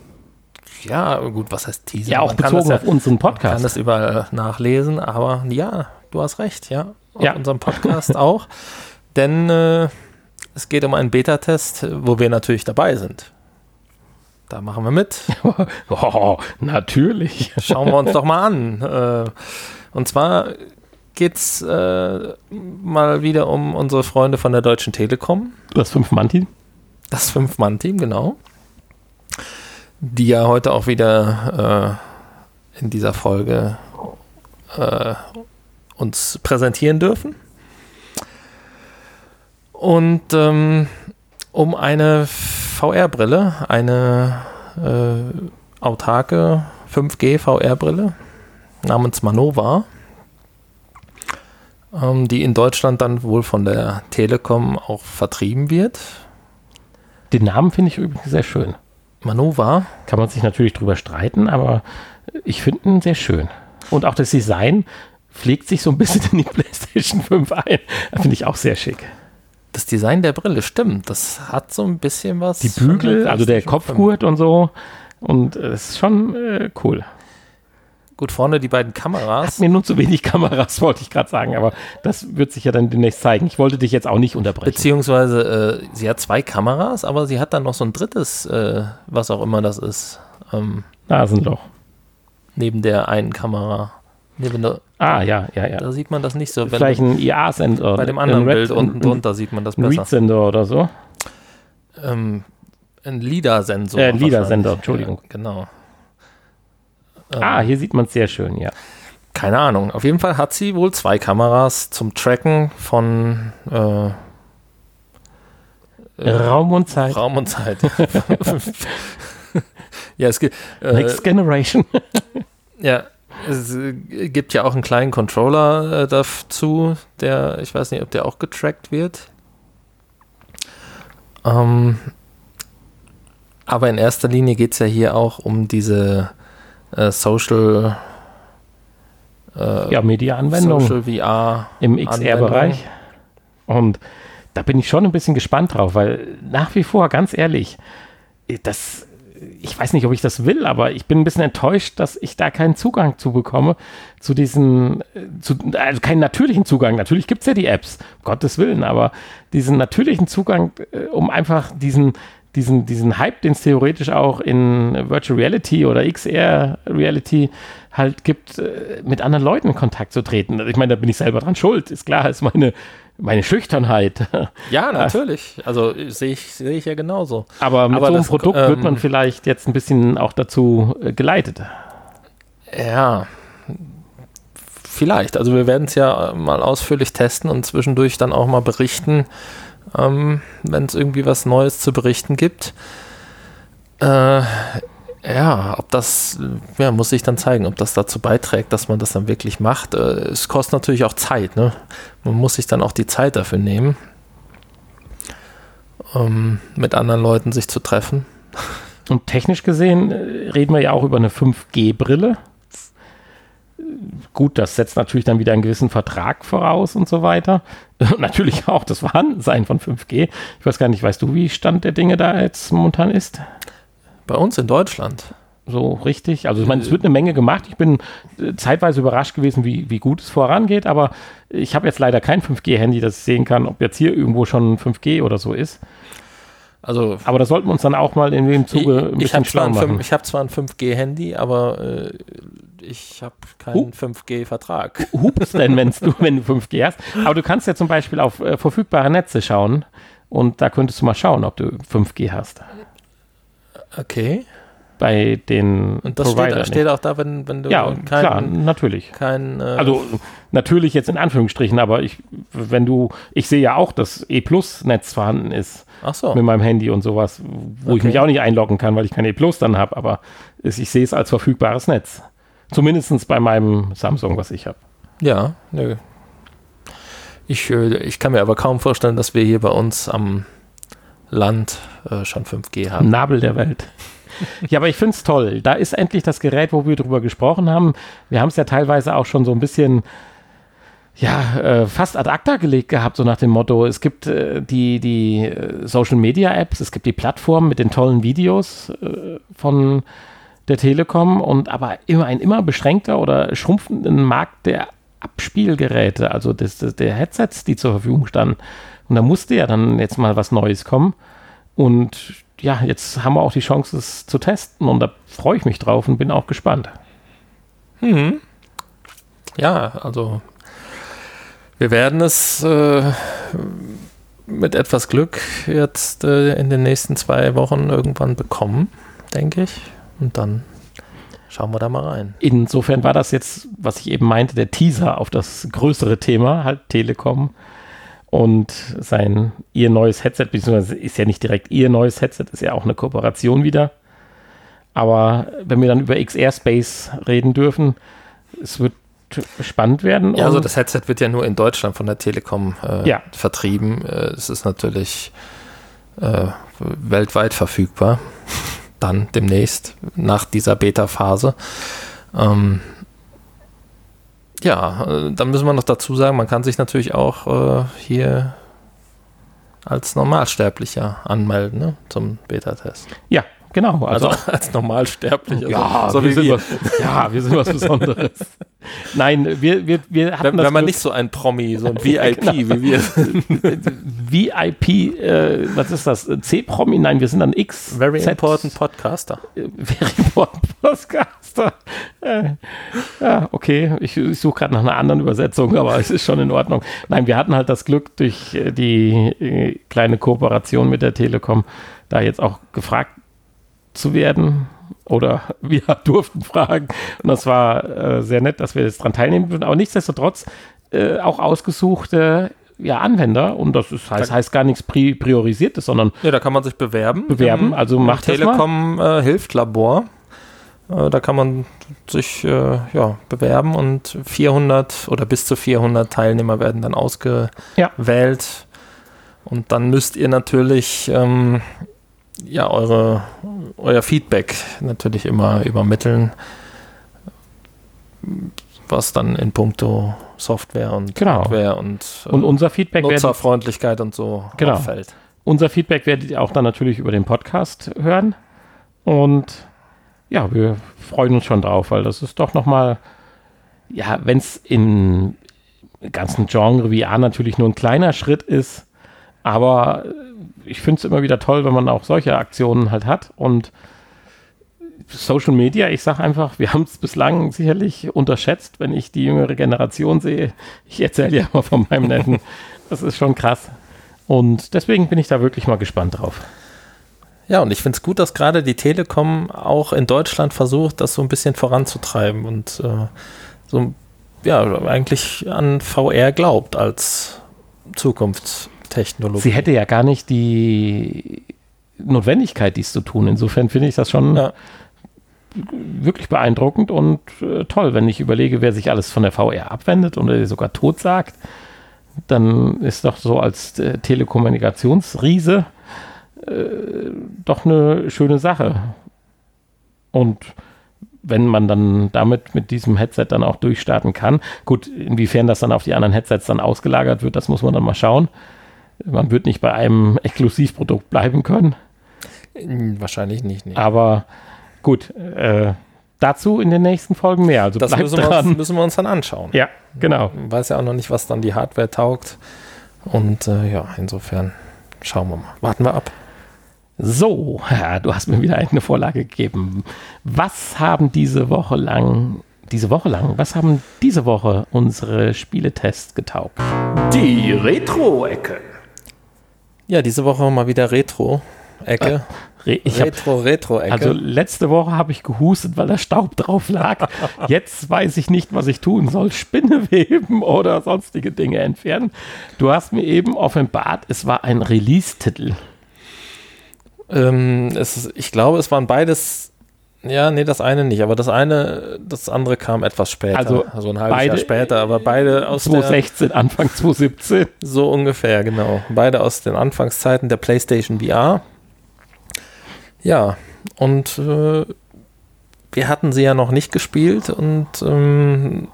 ja, gut, was heißt Teaser? Ja, auch man bezogen auf unseren Podcast. Man kann das überall nachlesen, aber ja, du hast recht, ja. Auf ja. unserem Podcast auch. Denn äh, es geht um einen Beta-Test, wo wir natürlich dabei sind. Da machen wir mit. oh, natürlich. Schauen wir uns doch mal an. Äh, und zwar geht es äh, mal wieder um unsere Freunde von der Deutschen Telekom. Das Fünf-Mann-Team? Das Fünf-Mann-Team, genau. Die ja heute auch wieder äh, in dieser Folge äh, uns präsentieren dürfen. Und ähm, um eine VR-Brille, eine äh, autarke 5G VR-Brille namens Manova, ähm, die in Deutschland dann wohl von der Telekom auch vertrieben wird. Den Namen finde ich übrigens sehr schön. Manova. Kann man sich natürlich drüber streiten, aber ich finde ihn sehr schön. Und auch das Design pflegt sich so ein bisschen in die PlayStation 5 ein. Finde ich auch sehr schick das Design der Brille stimmt. Das hat so ein bisschen was. Die Bügel, also der Kopfgurt und so. Und es ist schon äh, cool. Gut, vorne die beiden Kameras. Hat mir nun zu wenig Kameras, wollte ich gerade sagen, aber das wird sich ja dann demnächst zeigen. Ich wollte dich jetzt auch nicht unterbrechen. Beziehungsweise, äh, sie hat zwei Kameras, aber sie hat dann noch so ein drittes, äh, was auch immer das ist. Ähm, Nasenloch. Neben der einen Kamera. Neben der, Ah, ja, ja, ja. Da sieht man das nicht so. Vielleicht ein IA-Sender. Bei dem anderen Bild unten drunter sieht man das besser. Ein Read-Sender oder so? Ähm, ein LIDAR-Sensor. Äh, LIDAR-Sender, Entschuldigung. Ja, genau. ah, hier sieht man es sehr schön, ja. Keine Ahnung. Auf jeden Fall hat sie wohl zwei Kameras zum Tracken von äh, äh Raum und Zeit. Raum und Zeit. ja, es gibt. Äh, Next Generation. ja, es äh, gibt ja auch einen kleinen Controller äh, dazu, der, ich weiß nicht, ob der auch getrackt wird. Ähm, aber in erster Linie geht es ja hier auch um diese äh, Social äh, ja, Media-Anwendung Social VR im XR-Bereich. Und da bin ich schon ein bisschen gespannt drauf, weil nach wie vor, ganz ehrlich, das ich weiß nicht, ob ich das will, aber ich bin ein bisschen enttäuscht, dass ich da keinen Zugang zu bekomme, zu diesen, zu, also keinen natürlichen Zugang. Natürlich gibt es ja die Apps, um Gottes Willen, aber diesen natürlichen Zugang, äh, um einfach diesen, diesen, diesen Hype, den es theoretisch auch in Virtual Reality oder XR Reality halt gibt, äh, mit anderen Leuten in Kontakt zu treten. Ich meine, da bin ich selber dran schuld, ist klar, ist meine meine Schüchternheit. Ja, natürlich. Also sehe ich, seh ich ja genauso. Aber mit Aber so einem das, Produkt ähm, wird man vielleicht jetzt ein bisschen auch dazu äh, geleitet. Ja, vielleicht. Also wir werden es ja mal ausführlich testen und zwischendurch dann auch mal berichten, ähm, wenn es irgendwie was Neues zu berichten gibt. Äh, ja, ob das, ja, muss sich dann zeigen, ob das dazu beiträgt, dass man das dann wirklich macht. Äh, es kostet natürlich auch Zeit, ne? Man muss sich dann auch die Zeit dafür nehmen, um mit anderen Leuten sich zu treffen. Und technisch gesehen äh, reden wir ja auch über eine 5G-Brille. Gut, das setzt natürlich dann wieder einen gewissen Vertrag voraus und so weiter. Natürlich auch das Vorhandensein von 5G. Ich weiß gar nicht, weißt du, wie Stand der Dinge da jetzt momentan ist? Bei uns in Deutschland? So richtig. Also ich meine, es wird eine Menge gemacht. Ich bin äh, zeitweise überrascht gewesen, wie, wie gut es vorangeht, aber ich habe jetzt leider kein 5G-Handy, das ich sehen kann, ob jetzt hier irgendwo schon 5G oder so ist. Also, aber da sollten wir uns dann auch mal in dem Zuge ein bisschen schlau machen. Ich habe zwar ein 5G-Handy, aber äh, ich habe keinen 5G-Vertrag. Hups denn, wenn's du, wenn du 5G hast. Aber du kannst ja zum Beispiel auf äh, verfügbare Netze schauen und da könntest du mal schauen, ob du 5G hast. Okay bei den Und das steht, steht, auch da, wenn, wenn du ja, kein, klar, natürlich. Kein, äh also natürlich jetzt in Anführungsstrichen, aber ich, wenn du, ich sehe ja auch, dass E-Plus-Netz vorhanden ist Ach so. mit meinem Handy und sowas, wo okay. ich mich auch nicht einloggen kann, weil ich kein E-Plus dann habe, aber ich sehe es als verfügbares Netz. Zumindest bei meinem Samsung, was ich habe. Ja, nö. Ich, äh, ich kann mir aber kaum vorstellen, dass wir hier bei uns am Land äh, schon 5G haben. Nabel der Welt. ja, aber ich finde es toll. Da ist endlich das Gerät, wo wir drüber gesprochen haben. Wir haben es ja teilweise auch schon so ein bisschen ja, äh, fast ad acta gelegt gehabt, so nach dem Motto, es gibt äh, die, die äh, Social Media Apps, es gibt die Plattformen mit den tollen Videos äh, von der Telekom und aber immer ein immer beschränkter oder schrumpfenden Markt der Abspielgeräte, also des, des, der Headsets, die zur Verfügung standen. Und da musste ja dann jetzt mal was Neues kommen. Und ja, jetzt haben wir auch die Chance, es zu testen und da freue ich mich drauf und bin auch gespannt. Hm. Ja, also wir werden es äh, mit etwas Glück jetzt äh, in den nächsten zwei Wochen irgendwann bekommen, denke ich. Und dann schauen wir da mal rein. Insofern war das jetzt, was ich eben meinte, der Teaser auf das größere Thema, halt Telekom und sein ihr neues Headset, beziehungsweise ist ja nicht direkt ihr neues Headset, ist ja auch eine Kooperation wieder. Aber wenn wir dann über XR Space reden dürfen, es wird spannend werden. Ja, also das Headset wird ja nur in Deutschland von der Telekom äh, ja. vertrieben. Äh, es ist natürlich äh, weltweit verfügbar. Dann demnächst nach dieser Beta-Phase. Ähm, ja, äh, dann müssen wir noch dazu sagen, man kann sich natürlich auch äh, hier als Normalsterblicher anmelden ne, zum Beta-Test. Ja, genau. Also, also als Normalsterblicher. Ja, so, wir wie wir. Was, ja, wir sind was Besonderes. Nein, wir, wir, wir hatten Wenn, das wenn man nicht so ein Promi, so ein VIP genau. wie wir VIP, äh, was ist das? C-Promi? Nein, wir sind ein X. Very Z important Podcaster. Very important Podcaster. Äh, ja, okay. Ich, ich suche gerade nach einer anderen Übersetzung, aber es ist schon in Ordnung. Nein, wir hatten halt das Glück durch äh, die äh, kleine Kooperation mit der Telekom, da jetzt auch gefragt zu werden oder wir durften fragen. Und das war äh, sehr nett, dass wir jetzt daran teilnehmen dürfen. Aber nichtsdestotrotz äh, auch ausgesuchte ja, Anwender und das ist, heißt, heißt gar nichts pri priorisiertes, sondern ja, da kann man sich bewerben. Bewerben, also macht Telekom äh, hilft Labor. Äh, da kann man sich äh, ja, bewerben und 400 oder bis zu 400 Teilnehmer werden dann ausgewählt. Ja. Und dann müsst ihr natürlich ähm, ja, eure, euer Feedback natürlich immer übermitteln, was dann in puncto Software und genau. Hardware und, äh, und unser Feedback Nutzerfreundlichkeit und so genau. auffällt. Unser Feedback werdet ihr auch dann natürlich über den Podcast hören und ja, wir freuen uns schon drauf, weil das ist doch nochmal, ja, wenn es im ganzen Genre VR natürlich nur ein kleiner Schritt ist, aber ich finde es immer wieder toll, wenn man auch solche Aktionen halt hat. Und Social Media, ich sage einfach, wir haben es bislang sicherlich unterschätzt, wenn ich die jüngere Generation sehe. Ich erzähle ja immer von meinem Netten. Das ist schon krass. Und deswegen bin ich da wirklich mal gespannt drauf. Ja, und ich finde es gut, dass gerade die Telekom auch in Deutschland versucht, das so ein bisschen voranzutreiben und äh, so, ja, eigentlich an VR glaubt als Zukunfts- Technologie. Sie hätte ja gar nicht die Notwendigkeit, dies zu tun. Insofern finde ich das schon ja. wirklich beeindruckend und äh, toll, wenn ich überlege, wer sich alles von der VR abwendet oder sogar tot sagt. Dann ist doch so als äh, Telekommunikationsriese äh, doch eine schöne Sache. Und wenn man dann damit mit diesem Headset dann auch durchstarten kann. Gut, inwiefern das dann auf die anderen Headsets dann ausgelagert wird, das muss man dann mal schauen man wird nicht bei einem Exklusivprodukt bleiben können. Hm, Wahrscheinlich nicht. Nee. Aber gut, äh, dazu in den nächsten Folgen mehr. Also das müssen wir, uns, müssen wir uns dann anschauen. Ja, genau. Man weiß ja auch noch nicht, was dann die Hardware taugt. Und äh, ja, insofern schauen wir mal. Warten wir ab. So, ja, du hast mir wieder eine Vorlage gegeben. Was haben diese Woche lang, diese Woche lang, was haben diese Woche unsere Spieletests getaugt? Die Retro-Ecke. Ja, diese Woche mal wieder Retro-Ecke. Re- Ich hab, Retro, Retro-Ecke. also letzte Woche habe ich gehustet, weil da Staub drauf lag. Jetzt weiß ich nicht, was ich tun soll. Spinne weben oder sonstige Dinge entfernen. Du hast mir eben offenbart, es war ein Release-Titel. Ähm, ich glaube, es waren beides. Ja, nee, das eine nicht, aber das eine, das andere kam etwas später. Also ein halbes beide- Jahr später, aber beide aus der, 2016, Anfang 2017. so ungefähr, genau. Beide aus den Anfangszeiten der PlayStation VR. Ja, und äh, wir hatten sie ja noch nicht gespielt und ähm,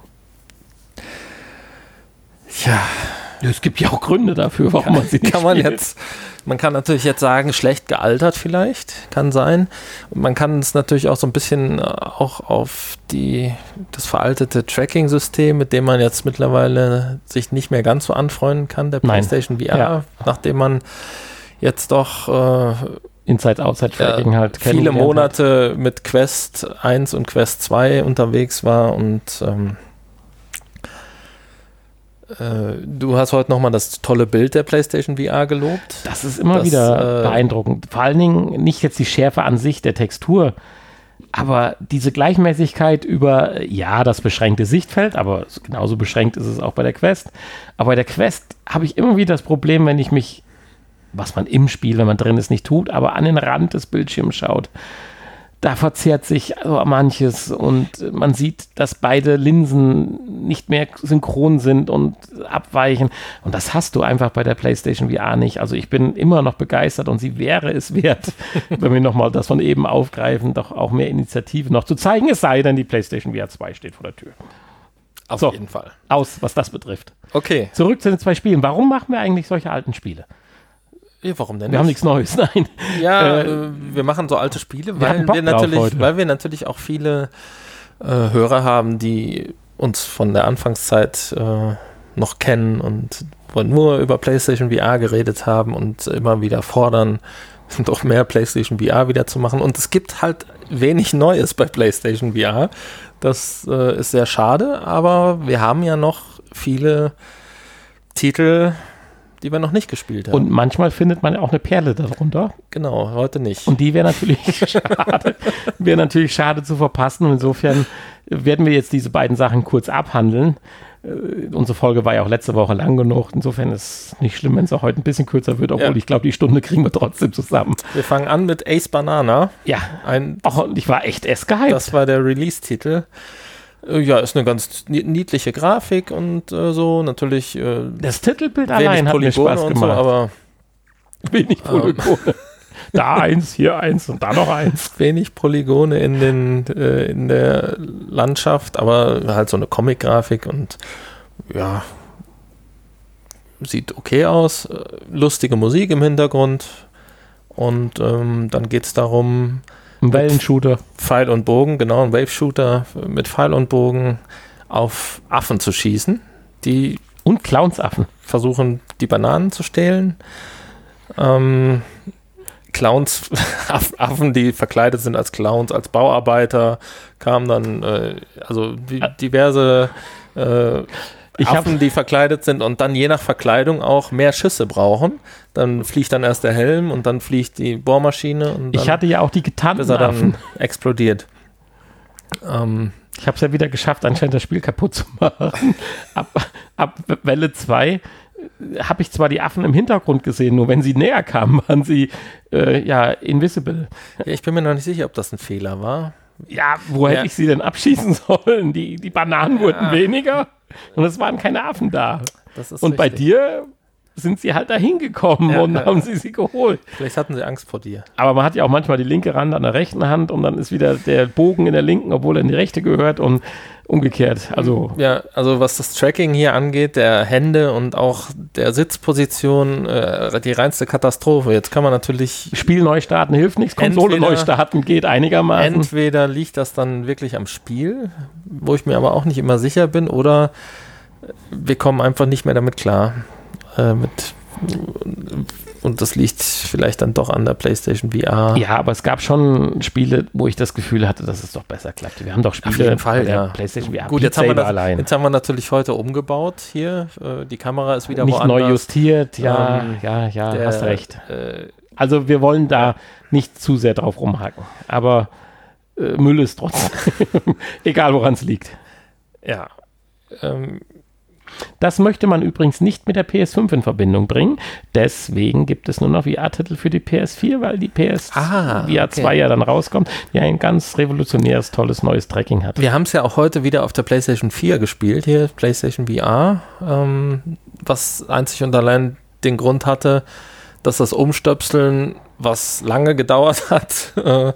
ja, Es gibt ja auch Gründe dafür, warum man sie nicht kann man spielt. jetzt, man kann natürlich jetzt sagen, schlecht gealtert vielleicht, kann sein. Und man kann es natürlich auch so ein bisschen äh, auch auf die, das veraltete Tracking-System, mit dem man jetzt mittlerweile sich nicht mehr ganz so anfreunden kann, der Nein. PlayStation VR, Ja. nachdem man jetzt doch äh, Inside-Outside-Tracking ja, halt viele kennengelernt hat. Monate mit Quest 1 und Quest 2 unterwegs war und ähm, äh, du hast heute nochmal das tolle Bild der PlayStation VR gelobt. Das ist immer Das, wieder äh, beeindruckend. Vor allen Dingen nicht jetzt die Schärfe an sich der Textur, aber diese Gleichmäßigkeit über, ja, das beschränkte Sichtfeld, aber genauso beschränkt ist es auch bei der Quest. Aber bei der Quest habe ich immer wieder das Problem, wenn ich mich, was man im Spiel, wenn man drin ist, nicht tut, aber an den Rand des Bildschirms schaut. Da verzerrt sich so manches und man sieht, dass beide Linsen nicht mehr synchron sind und abweichen. Und das hast du einfach bei der PlayStation VR nicht. Also ich bin immer noch begeistert und sie wäre es wert, wenn wir nochmal das von eben aufgreifen, doch auch mehr Initiative noch zu zeigen, es sei denn, die PlayStation VR 2 steht vor der Tür. Auf So. jeden Fall. Aus, was das betrifft. Okay. Zurück zu den zwei Spielen. Warum machen wir eigentlich solche alten Spiele? Ja, warum denn Wir haben nicht? nichts Neues, nein. Ja, Äh, äh, wir machen so alte Spiele, wir weil wir, drauf natürlich, weil wir natürlich auch viele äh, Hörer haben, die uns von der Anfangszeit äh, noch kennen und nur über PlayStation VR geredet haben und immer wieder fordern, doch mehr PlayStation VR wieder zu machen. Und es gibt halt wenig Neues bei PlayStation VR. Das äh, ist sehr schade, aber wir haben ja noch viele Titel, die wir noch nicht gespielt haben. Und manchmal findet man ja auch eine Perle darunter. genau, heute nicht. Und die wäre natürlich schade, wäre natürlich schade zu verpassen. Und insofern werden wir jetzt diese beiden Sachen kurz abhandeln. Äh, unsere Folge war ja auch letzte Woche lang genug. Insofern ist es nicht schlimm, wenn es auch heute ein bisschen kürzer wird, obwohl Ja. ich glaube, die Stunde kriegen wir trotzdem zusammen. Wir fangen an mit Ace Banana. Ja, Ein, auch, und ich war echt erst gehypt. das war der Release-Titel. Äh, Ja, ist eine ganz ni- niedliche Grafik und äh, so. Natürlich äh, das Titelbild allein hat mir Spaß und so, gemacht. aber wenig Polygone. da eins, hier eins und da noch eins. wenig Polygone in, den, äh, in der Landschaft, aber halt so eine Comic-Grafik und ja, sieht okay aus. Äh, Lustige Musik im Hintergrund. Und ähm, dann geht es darum, Ein Wellenshooter. Pfeil und Bogen, genau, ein Wave-Shooter mit Pfeil und Bogen auf Affen zu schießen, die Und Clownsaffen. versuchen, die Bananen zu stehlen. Ähm, Clowns, Aff- Affen, die verkleidet sind als Clowns, als Bauarbeiter, kamen dann, äh, also die, diverse äh, Ich Affen, die verkleidet sind und dann je nach Verkleidung auch mehr Schüsse brauchen. Dann fliegt dann erst der Helm und dann fliegt die Bohrmaschine und dann, Ich hatte ja auch die bis getarnten er dann Affen. explodiert. Ähm, Ich habe es ja wieder geschafft, anscheinend das Spiel kaputt zu machen. Ab, ab Welle 2 habe ich zwar die Affen im Hintergrund gesehen, nur wenn sie näher kamen, waren sie äh, ja invisible. ja, ich bin mir noch nicht sicher, ob das ein Fehler war. Ja, wo Ja. hätte ich sie denn abschießen sollen? Die, die Bananen wurden weniger und es waren keine Affen da. Und bei richtig. dir sind sie halt da hingekommen Ja, und ja. haben sie sie geholt. Vielleicht hatten sie Angst vor dir. Aber man hat ja auch manchmal die linke Hand an der rechten Hand und dann ist wieder der Bogen in der linken, obwohl er in die rechte gehört und umgekehrt. Also Ja, also was das Tracking hier angeht, der Hände und auch der Sitzposition, äh, die reinste Katastrophe. Jetzt kann man natürlich Spiel neu starten hilft nichts, Konsole Entweder- neu starten geht einigermaßen. Entweder liegt das dann wirklich am Spiel, wo ich mir aber auch nicht immer sicher bin, oder wir kommen einfach nicht mehr damit klar. Äh, mit, und das liegt vielleicht dann doch an der PlayStation VR. Ja, aber es gab schon Spiele, wo ich das Gefühl hatte, dass es doch besser klappt. Wir haben doch Spiele Auf jeden Fall, ja. PlayStation VR Gut, jetzt haben, das, allein. jetzt haben wir natürlich heute umgebaut hier. Äh, die Kamera ist wieder Nicht woanders. neu justiert, ja, Ähm, ja, ja, Der, hast recht. Äh, Also wir wollen da nicht zu sehr drauf rumhacken. Aber äh, Müll ist trotzdem, egal woran es liegt. ja. Ähm, Das möchte man übrigens nicht mit der PS5 in Verbindung bringen. Deswegen gibt es nur noch VR-Titel für die PS4, weil die PS Ah, VR 2 okay. ja dann rauskommt, die ein ganz revolutionäres, tolles neues Tracking hat. Wir haben es ja auch heute wieder auf der PlayStation 4 gespielt, hier PlayStation VR, ähm, was einzig und allein den Grund hatte, dass das Umstöpseln, was lange gedauert hat, äh,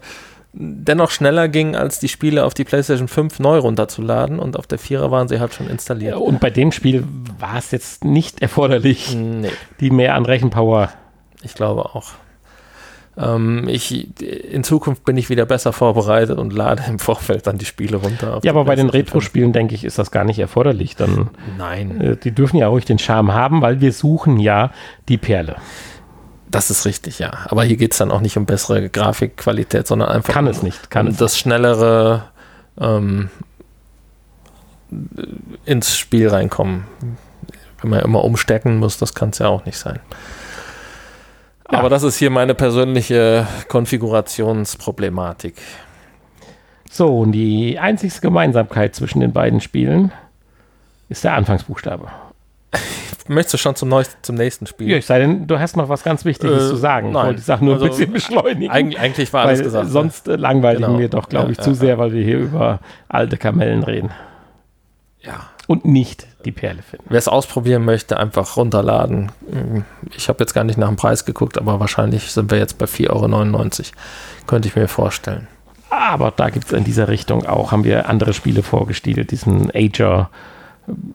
dennoch schneller ging, als die Spiele auf die PlayStation 5 neu runterzuladen und auf der 4er waren sie halt schon installiert. Und bei dem Spiel war es jetzt nicht erforderlich, Nee, die mehr an Rechenpower. ich glaube auch. Ähm, ich, in Zukunft bin ich wieder besser vorbereitet und lade im Vorfeld dann die Spiele runter. Ja, aber bei den PlayStation 5. Retro-Spielen, denke ich, ist das gar nicht erforderlich. Dann, Nein. äh, die dürfen ja ruhig den Charme haben, weil wir suchen ja die Perle. Das ist richtig, ja. Aber hier geht es dann auch nicht um bessere Grafikqualität, sondern einfach Kann um, es nicht, kann um es das schnellere ähm, ins Spiel reinkommen. Wenn man immer umstecken muss, das kann es ja auch nicht sein. Ja. Aber das ist hier meine persönliche Konfigurationsproblematik. So, und die einzigste Gemeinsamkeit zwischen den beiden Spielen ist der Anfangsbuchstabe. Möchtest du schon zum, neu zum nächsten Spiel? Ja, es sei denn, du hast noch was ganz Wichtiges Äh, zu sagen. nein. Ich wollte die Sache nur Also, ein bisschen beschleunigen. Eig eigentlich war alles gesagt. sonst äh, langweiligen Genau. wir doch, glaube Ja, ich, ja, zu ja. sehr, weil wir hier über alte Kamellen reden. ja. Und nicht die Perle finden. Wer es ausprobieren möchte, einfach runterladen. Ich habe jetzt gar nicht nach dem Preis geguckt, aber wahrscheinlich sind wir jetzt bei 4,99 Euro. Könnte ich mir vorstellen. Aber da gibt es in dieser Richtung auch, haben wir andere Spiele vorgestellt, diesen Ager,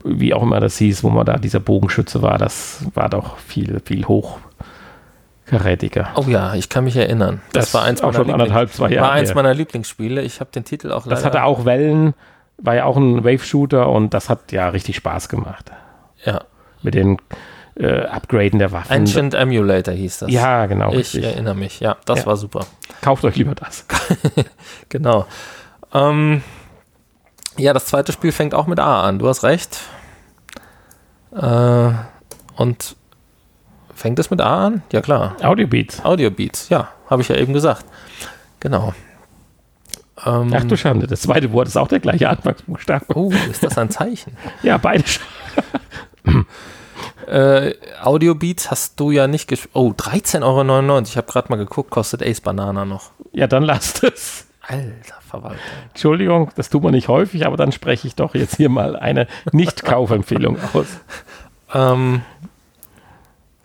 wie auch immer das hieß, wo man da dieser Bogenschütze war, das war doch viel, viel hochkarätiger. Oh ja, ich kann mich erinnern. Das, war eins auch meiner schon Lieblings- war eins meiner Lieblingsspiele. Ich habe den Titel auch Das leider- hatte auch Wellen, war ja auch ein Wave-Shooter und das hat ja richtig Spaß gemacht. Ja, Mit den äh, Upgraden der Waffen. Ancient Emulator hieß das. Ja, genau. Ich richtig. erinnere mich. Ja, das Ja. war super. Kauft euch lieber das. Genau. Ähm, ja, das zweite Spiel fängt auch mit A an. Du hast recht. Äh, und fängt es mit A an? Ja, klar. Audio Beats. Audio Beats, ja, habe ich ja eben gesagt. Genau. Ähm, Ach du Schande, das zweite Wort ist auch der gleiche Anfangsbuchstabe. oh, ist das ein Zeichen? Ja, beide. äh, Audio Beats hast du ja nicht gespielt. Oh, 13,99 Euro. Ich habe gerade mal geguckt, kostet Ace Banana noch. Ja, dann lasst es. Alter Verwalter. Entschuldigung, das tut man nicht häufig, aber dann spreche ich doch jetzt hier mal eine Nicht-Kaufempfehlung aus. Ähm,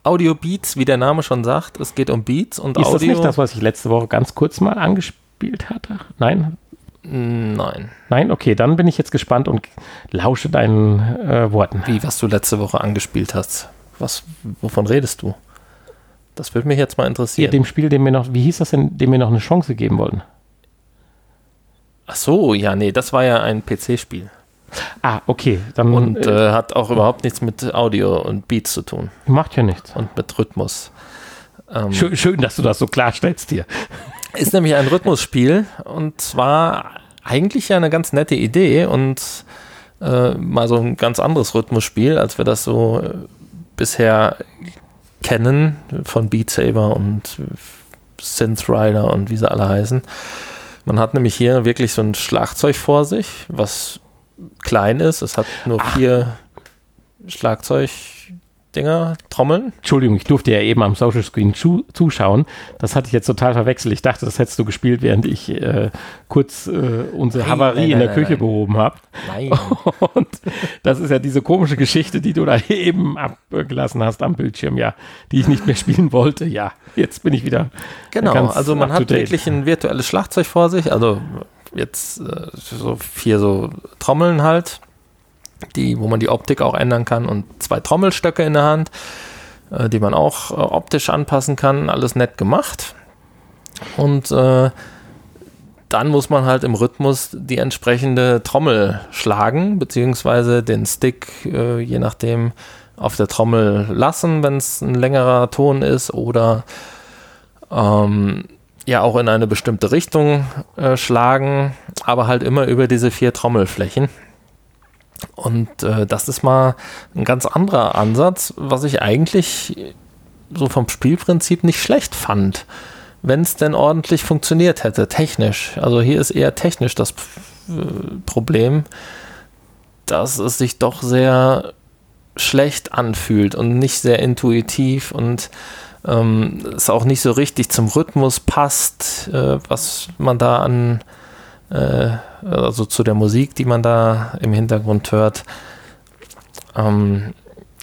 Audio Beats, wie der Name schon sagt, es geht um Beats und Ist Audio. das nicht das, was ich letzte Woche ganz kurz mal angespielt hatte? Nein? Nein. Nein? Okay, dann bin ich jetzt gespannt und lausche deinen äh, Worten. Wie, was du letzte Woche angespielt hast. Was, wovon redest du? Das würde mich jetzt mal interessieren. dem Spiel, dem wir noch, wie hieß das denn, dem wir noch eine Chance geben wollten? Ach so, ja, nee, das war ja ein PC-Spiel. Ah, okay, dann Und äh, äh, hat auch überhaupt nichts mit Audio und Beats zu tun. macht ja nichts. Und mit Rhythmus. Ähm, Schön, schön, dass du das so klarstellst hier. Ist nämlich ein Rhythmusspiel und zwar eigentlich ja eine ganz nette Idee und äh, mal so ein ganz anderes Rhythmusspiel, als wir das so äh, bisher kennen von Beat Saber und Synth Rider und wie sie alle heißen. Man hat nämlich hier wirklich so ein Schlagzeug vor sich, was klein ist. Es hat nur vier Dinger trommeln. Entschuldigung, ich durfte ja eben am Social Screen zu, zuschauen. Das hatte ich jetzt total verwechselt. Ich dachte, das hättest du gespielt, während ich äh, kurz äh, unsere nein, Havarie nein, nein, in der Küche behoben habe. Nein. Und das ist ja diese komische Geschichte, die du da eben abgelassen hast am Bildschirm, ja, die ich nicht mehr spielen wollte. Ja, jetzt bin ich wieder. Genau, also man hat wirklich ein virtuelles Schlagzeug vor sich. Also jetzt äh, so vier so Trommeln halt die, wo man die Optik auch ändern kann und zwei Trommelstöcke in der Hand, äh, die man auch äh, optisch anpassen kann. Alles nett gemacht. Und äh, dann muss man halt im Rhythmus die entsprechende Trommel schlagen, beziehungsweise den Stick, äh, je nachdem, auf der Trommel lassen, wenn es ein längerer Ton ist, oder ähm, ja auch in eine bestimmte Richtung äh, schlagen, aber halt immer über diese vier Trommelflächen. Und äh, das ist mal ein ganz anderer Ansatz, was ich eigentlich so vom Spielprinzip nicht schlecht fand, wenn es denn ordentlich funktioniert hätte, technisch. Also hier ist eher technisch das äh, Problem, dass es sich doch sehr schlecht anfühlt und nicht sehr intuitiv und ähm, es auch nicht so richtig zum Rhythmus passt, äh, was man da an äh, also zu der Musik, die man da im Hintergrund hört. Ähm,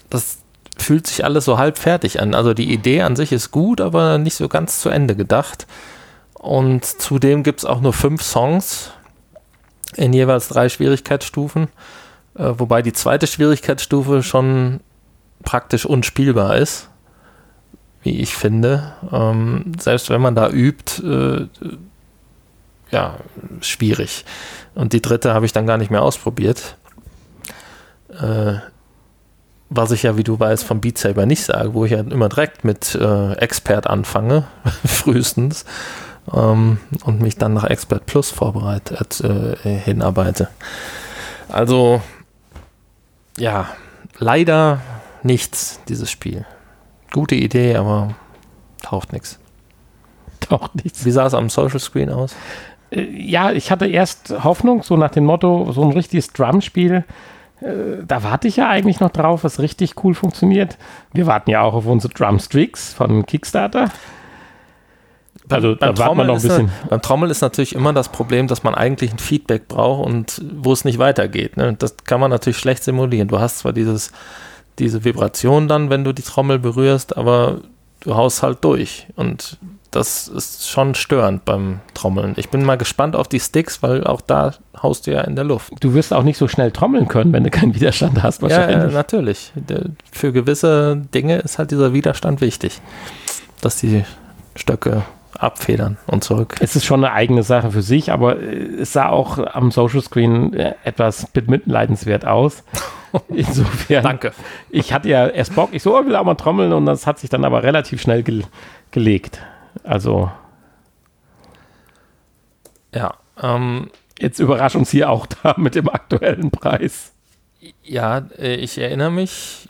das fühlt sich alles so halb fertig an. Also die Idee an sich ist gut, aber nicht so ganz zu Ende gedacht. Und zudem gibt es auch nur fünf Songs in jeweils drei Schwierigkeitsstufen, äh, wobei die zweite Schwierigkeitsstufe schon praktisch unspielbar ist, wie ich finde. Ähm, selbst wenn man da übt, äh, ja, schwierig. Und die dritte habe ich dann gar nicht mehr ausprobiert. Äh, was ich ja, wie du weißt, vom Beat Saber nicht sage, wo ich ja immer direkt mit äh, Expert anfange, frühestens, ähm, und mich dann nach Expert Plus vorbereitet äh, hinarbeite. Also, ja, leider nichts, dieses Spiel. Gute Idee, aber taucht nichts. Taucht nichts. Wie sah es am Social Screen aus? Äh, ja, ich hatte erst Hoffnung, so nach dem Motto, so ein richtiges Drumspiel. Äh, da warte ich ja eigentlich noch drauf, was richtig cool funktioniert. Wir warten ja auch auf unsere Drumstreaks von Kickstarter. Also beim, ein bisschen. Eine, beim Trommel ist natürlich immer das Problem, dass man eigentlich ein Feedback braucht und wo es nicht weitergeht. Ne? Das kann man natürlich schlecht simulieren. Du hast zwar dieses, diese Vibration dann, wenn du die Trommel berührst, aber du haust halt durch. Und das ist schon störend beim Trommeln. Ich bin mal gespannt auf die Sticks, weil auch da haust du ja in der Luft. Du wirst auch nicht so schnell trommeln können, wenn du keinen Widerstand hast, wahrscheinlich. Ja, natürlich. Für gewisse Dinge ist halt dieser Widerstand wichtig, dass die Stöcke abfedern und zurück. Es ist schon eine eigene Sache für sich, aber es sah auch am Social Screen äh, etwas mitleidenswert aus. Insofern. Danke. Ich hatte ja erst Bock, ich so, ich will auch mal trommeln und das hat sich dann aber relativ schnell ge gelegt. Also. Ja. Ähm, jetzt überrascht uns hier auch da mit dem aktuellen Preis. Ja, äh, ich erinnere mich.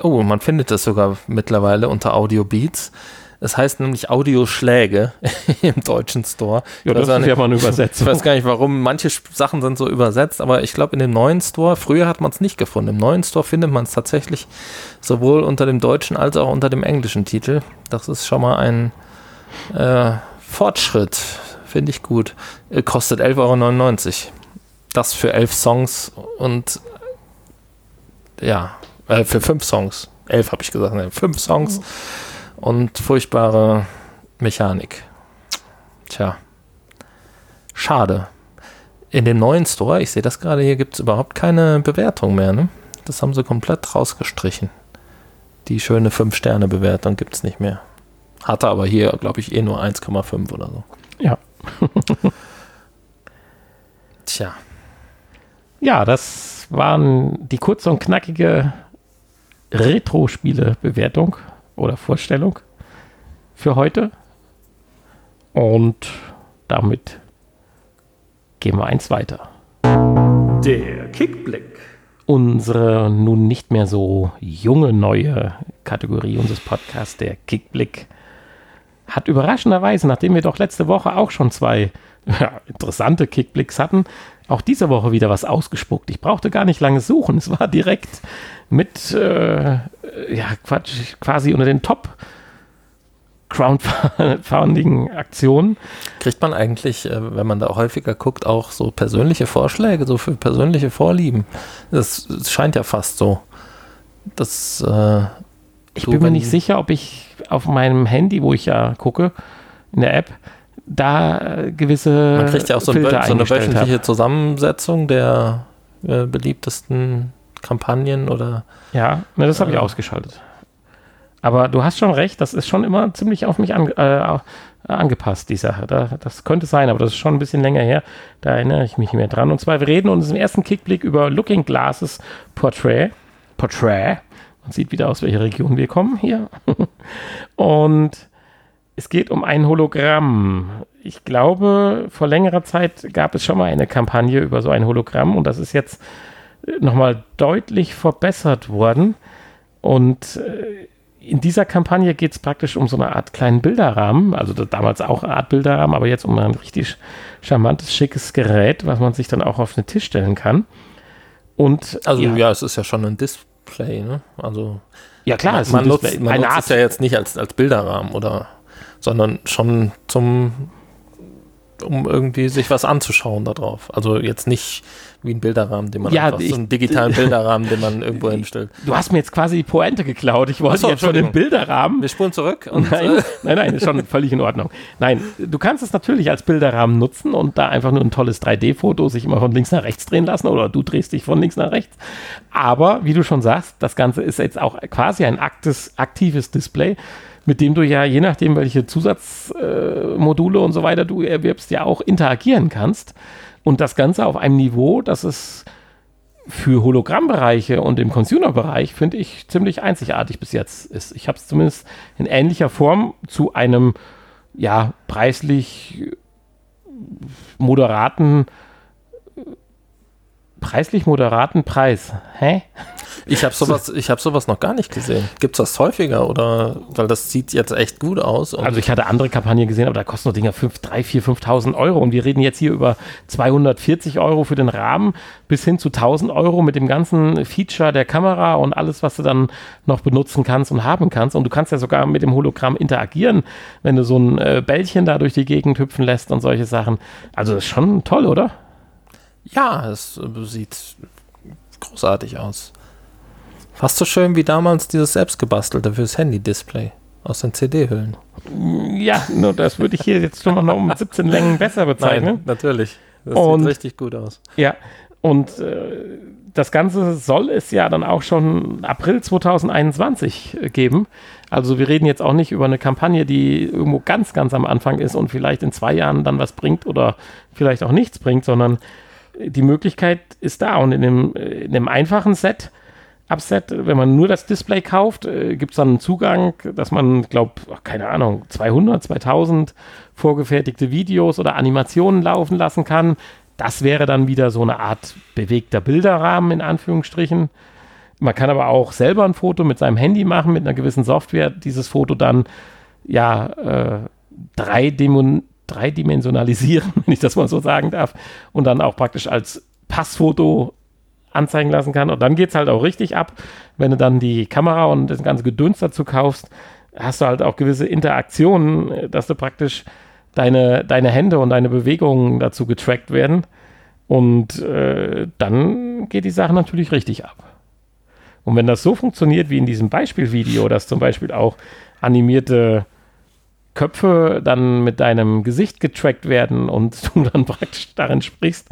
Oh, man findet das sogar mittlerweile unter Audio Beats. Es heißt nämlich Audioschläge im deutschen Store. Ja, das ist nicht, ja mal eine Übersetzung. Ich weiß gar nicht, warum. Manche Sachen sind so übersetzt, aber ich glaube, in dem neuen Store, früher hat man es nicht gefunden. Im neuen Store findet man es tatsächlich sowohl unter dem deutschen als auch unter dem englischen Titel. Das ist schon mal ein äh, Fortschritt. Finde ich gut. Äh, kostet 11,99 Euro. Das für elf Songs und ja, äh, für fünf Songs. Elf habe ich gesagt, ne? fünf Songs. Und furchtbare Mechanik. Tja. Schade. In dem neuen Store, ich sehe das gerade hier, gibt es überhaupt keine Bewertung mehr. Ne? Das haben sie komplett rausgestrichen. Die schöne 5-Sterne-Bewertung gibt es nicht mehr. Hatte aber hier, glaube ich, eh nur 1,5 oder so. Ja. Tja. Ja, das waren die kurze und knackige Retro-Spiele-Bewertung oder Vorstellung für heute. Und damit gehen wir eins weiter. Der Kickblick. Unsere nun nicht mehr so junge neue Kategorie unseres Podcasts, der Kickblick, hat überraschenderweise, nachdem wir doch letzte Woche auch schon zwei ja, interessante Kickblicks hatten, auch diese Woche wieder was ausgespuckt. Ich brauchte gar nicht lange suchen. Es war direkt mit, äh, ja, Quatsch, quasi unter den Top Crowdfunding-Aktionen. Kriegt man eigentlich, äh, wenn man da häufiger guckt, auch so persönliche Vorschläge, so für persönliche Vorlieben? Das, scheint ja fast so. Das, äh, ich bin mir nicht sicher, ob ich auf meinem Handy, wo ich ja gucke, in der App, da gewisse. Man kriegt ja auch so, ein, so eine wöchentliche hab. Zusammensetzung der äh, beliebtesten Kampagnen oder. Ja, ne, das habe ich äh, ausgeschaltet. Aber du hast schon recht, das ist schon immer ziemlich auf mich an, äh, angepasst, die Sache. Da, das könnte sein, aber das ist schon ein bisschen länger her. Da erinnere ich mich mehr dran. Und zwar, wir reden uns im ersten Kickblick über Looking Glasses Portrait. Portrait. Man sieht wieder aus welcher Region wir kommen hier. Und es geht um ein Hologramm. Ich glaube, vor längerer Zeit gab es schon mal eine Kampagne über so ein Hologramm und das ist jetzt nochmal deutlich verbessert worden. Und äh, in dieser Kampagne geht es praktisch um so eine Art kleinen Bilderrahmen, also damals auch eine Art Bilderrahmen, aber jetzt um ein richtig charmantes, schickes Gerät, was man sich dann auch auf den Tisch stellen kann. Und also ja, ja es ist ja schon ein Display, ne? Also ja klar, man, man nutzt, man nutzt es ja jetzt nicht als, als Bilderrahmen oder, sondern schon zum um irgendwie sich was anzuschauen darauf. Also jetzt nicht wie ein Bilderrahmen, den man ja, einfach, ich, so einen digitalen Bilderrahmen, den man irgendwo hinstellt. Du hast mir jetzt quasi die Pointe geklaut. Ich wollte so, jetzt schon den Bilderrahmen. Wir spulen zurück. Und, nein, äh, nein, nein, ist schon völlig in Ordnung. Nein, du kannst es natürlich als Bilderrahmen nutzen und da einfach nur ein tolles 3D-Foto sich immer von links nach rechts drehen lassen oder du drehst dich von links nach rechts. Aber wie du schon sagst, das Ganze ist jetzt auch quasi ein aktes, aktives Display mit dem du ja, je nachdem, welche Zusatzmodule äh, und so weiter du erwirbst, ja auch interagieren kannst. Und das Ganze auf einem Niveau, das es für Hologrammbereiche und im Consumer-Bereich, finde ich, ziemlich einzigartig bis jetzt ist. Ich habe es zumindest in ähnlicher Form zu einem, ja, preislich moderaten preislich moderaten Preis. Hä? Ich habe sowas, ich habe sowas noch gar nicht gesehen. Gibt es das häufiger oder weil das sieht jetzt echt gut aus? also ich hatte andere Kampagnen gesehen, aber da kosten nur Dinger 5, 3, 4, 5.000 Euro und wir reden jetzt hier über 240 Euro für den Rahmen bis hin zu 1.000 Euro mit dem ganzen Feature der Kamera und alles, was du dann noch benutzen kannst und haben kannst. Und du kannst ja sogar mit dem Hologramm interagieren, wenn du so ein äh, Bällchen da durch die Gegend hüpfen lässt und solche Sachen. Also das ist schon toll, oder? Ja, es sieht großartig aus. Fast so schön wie damals dieses selbstgebastelte fürs Handy-Display aus den CD-Hüllen. Ja, nur das würde ich hier jetzt schon noch um 17 Längen besser bezeichnen. Nein, natürlich. Das und, sieht richtig gut aus. Ja, und äh, das Ganze soll es ja dann auch schon April 2021 geben. Also wir reden jetzt auch nicht über eine Kampagne, die irgendwo ganz, ganz am Anfang ist und vielleicht in zwei Jahren dann was bringt oder vielleicht auch nichts bringt, sondern die Möglichkeit ist da. Und in dem, in dem einfachen Set, Upset, wenn man nur das Display kauft, äh, gibt es dann einen Zugang, dass man, glaube keine Ahnung, 200, 2000 vorgefertigte Videos oder Animationen laufen lassen kann. Das wäre dann wieder so eine Art bewegter Bilderrahmen in Anführungsstrichen. Man kann aber auch selber ein Foto mit seinem Handy machen, mit einer gewissen Software, dieses Foto dann ja äh, dreidimensional dreidimensionalisieren, wenn ich das mal so sagen darf, und dann auch praktisch als Passfoto anzeigen lassen kann. Und dann geht es halt auch richtig ab, wenn du dann die Kamera und das ganze Gedöns dazu kaufst, hast du halt auch gewisse Interaktionen, dass du praktisch deine, deine Hände und deine Bewegungen dazu getrackt werden. Und äh, dann geht die Sache natürlich richtig ab. Und wenn das so funktioniert wie in diesem Beispielvideo, dass zum Beispiel auch animierte Köpfe dann mit deinem Gesicht getrackt werden und du dann praktisch darin sprichst,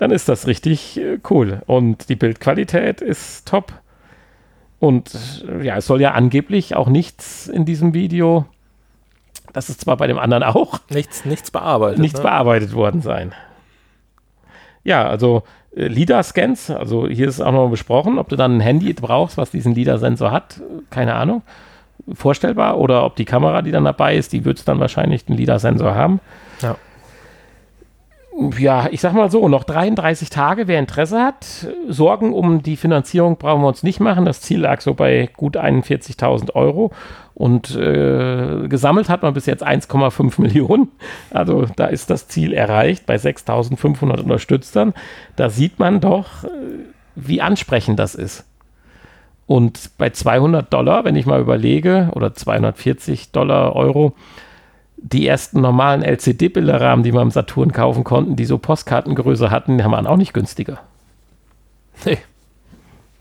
dann ist das richtig äh, cool. Und die Bildqualität ist top. Und äh, ja, es soll ja angeblich auch nichts in diesem Video, das ist zwar bei dem anderen auch, nichts, nichts bearbeitet, nichts ne? bearbeitet worden sein. Ja, also äh, LIDAR-Scans, also hier ist auch noch besprochen, ob du dann ein Handy brauchst, was diesen LIDAR-Sensor hat, keine Ahnung vorstellbar oder ob die Kamera, die dann dabei ist, die wird dann wahrscheinlich einen LIDAR-Sensor haben. Ja. Ja, ich sag mal so, noch 33 Tage, wer Interesse hat. Sorgen um die Finanzierung brauchen wir uns nicht machen. Das Ziel lag so bei gut 41.000 Euro. Und äh, gesammelt hat man bis jetzt 1,5 Millionen. Also da ist das Ziel erreicht bei 6.500 Unterstützern. Da sieht man doch, äh, wie ansprechend das ist. Und bei 200 Dollar, wenn ich mal überlege, oder 240 Dollar, Euro, die ersten normalen LCD-Bilderrahmen, die man im Saturn kaufen konnten, die so Postkartengröße hatten, die waren auch nicht günstiger. Nee,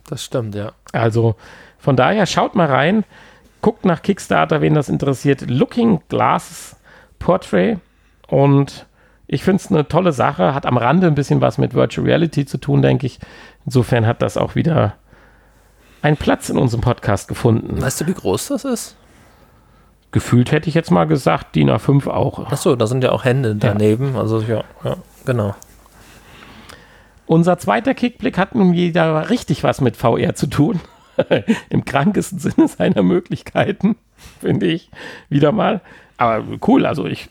das stimmt, ja. Also von daher schaut mal rein, guckt nach Kickstarter, wen das interessiert. Looking Glass Portrait und ich finde es eine tolle Sache, hat am Rande ein bisschen was mit Virtual Reality zu tun, denke ich. Insofern hat das auch wieder einen Platz in unserem Podcast gefunden. Weißt du, wie groß das ist? Gefühlt hätte ich jetzt mal gesagt, DIN A5 auch. Achso, da sind ja auch Hände daneben. Ja. Also ja, ja, genau. Unser zweiter Kickblick hat nun wieder richtig was mit VR zu tun. Im krankesten Sinne seiner Möglichkeiten, finde ich. Wieder mal. Aber cool, also ich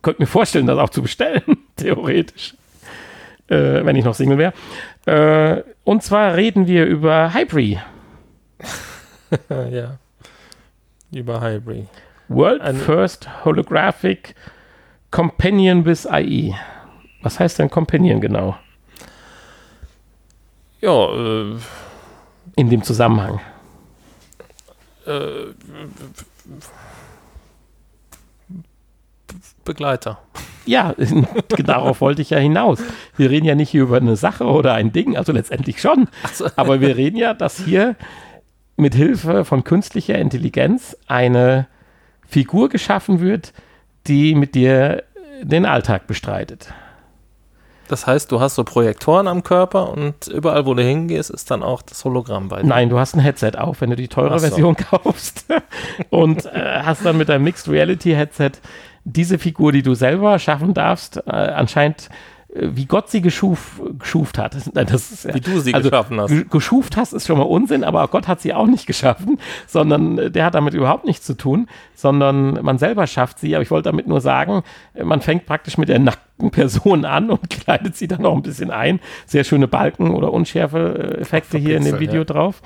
könnte mir vorstellen, das auch zu bestellen, theoretisch. Äh, wenn ich noch Single wäre. Äh, und zwar reden wir über Hybrid. ja. Über Hybrid. World Ein First Holographic Companion with IE. Was heißt denn Companion genau? Ja, äh, in dem Zusammenhang. Äh, Begleiter. Ja, darauf wollte ich ja hinaus. Wir reden ja nicht hier über eine Sache oder ein Ding, also letztendlich schon. So. Aber wir reden ja, dass hier mit Hilfe von künstlicher Intelligenz eine Figur geschaffen wird, die mit dir den Alltag bestreitet. Das heißt, du hast so Projektoren am Körper und überall, wo du hingehst, ist dann auch das Hologramm bei dir. Nein, du hast ein Headset auf, wenn du die teure so. Version kaufst. und äh, hast dann mit deinem Mixed Reality Headset diese Figur, die du selber schaffen darfst, äh, anscheinend wie Gott sie geschuf, geschuft hat. Das ist, wie du sie also, geschaffen hast. Geschuft hast ist schon mal Unsinn, aber Gott hat sie auch nicht geschaffen, sondern äh, der hat damit überhaupt nichts zu tun, sondern man selber schafft sie. Aber ich wollte damit nur sagen, äh, man fängt praktisch mit der nackten Person an und kleidet sie dann noch ein bisschen ein. Sehr schöne Balken oder Unschärfe-Effekte hier in dem Video ja. drauf.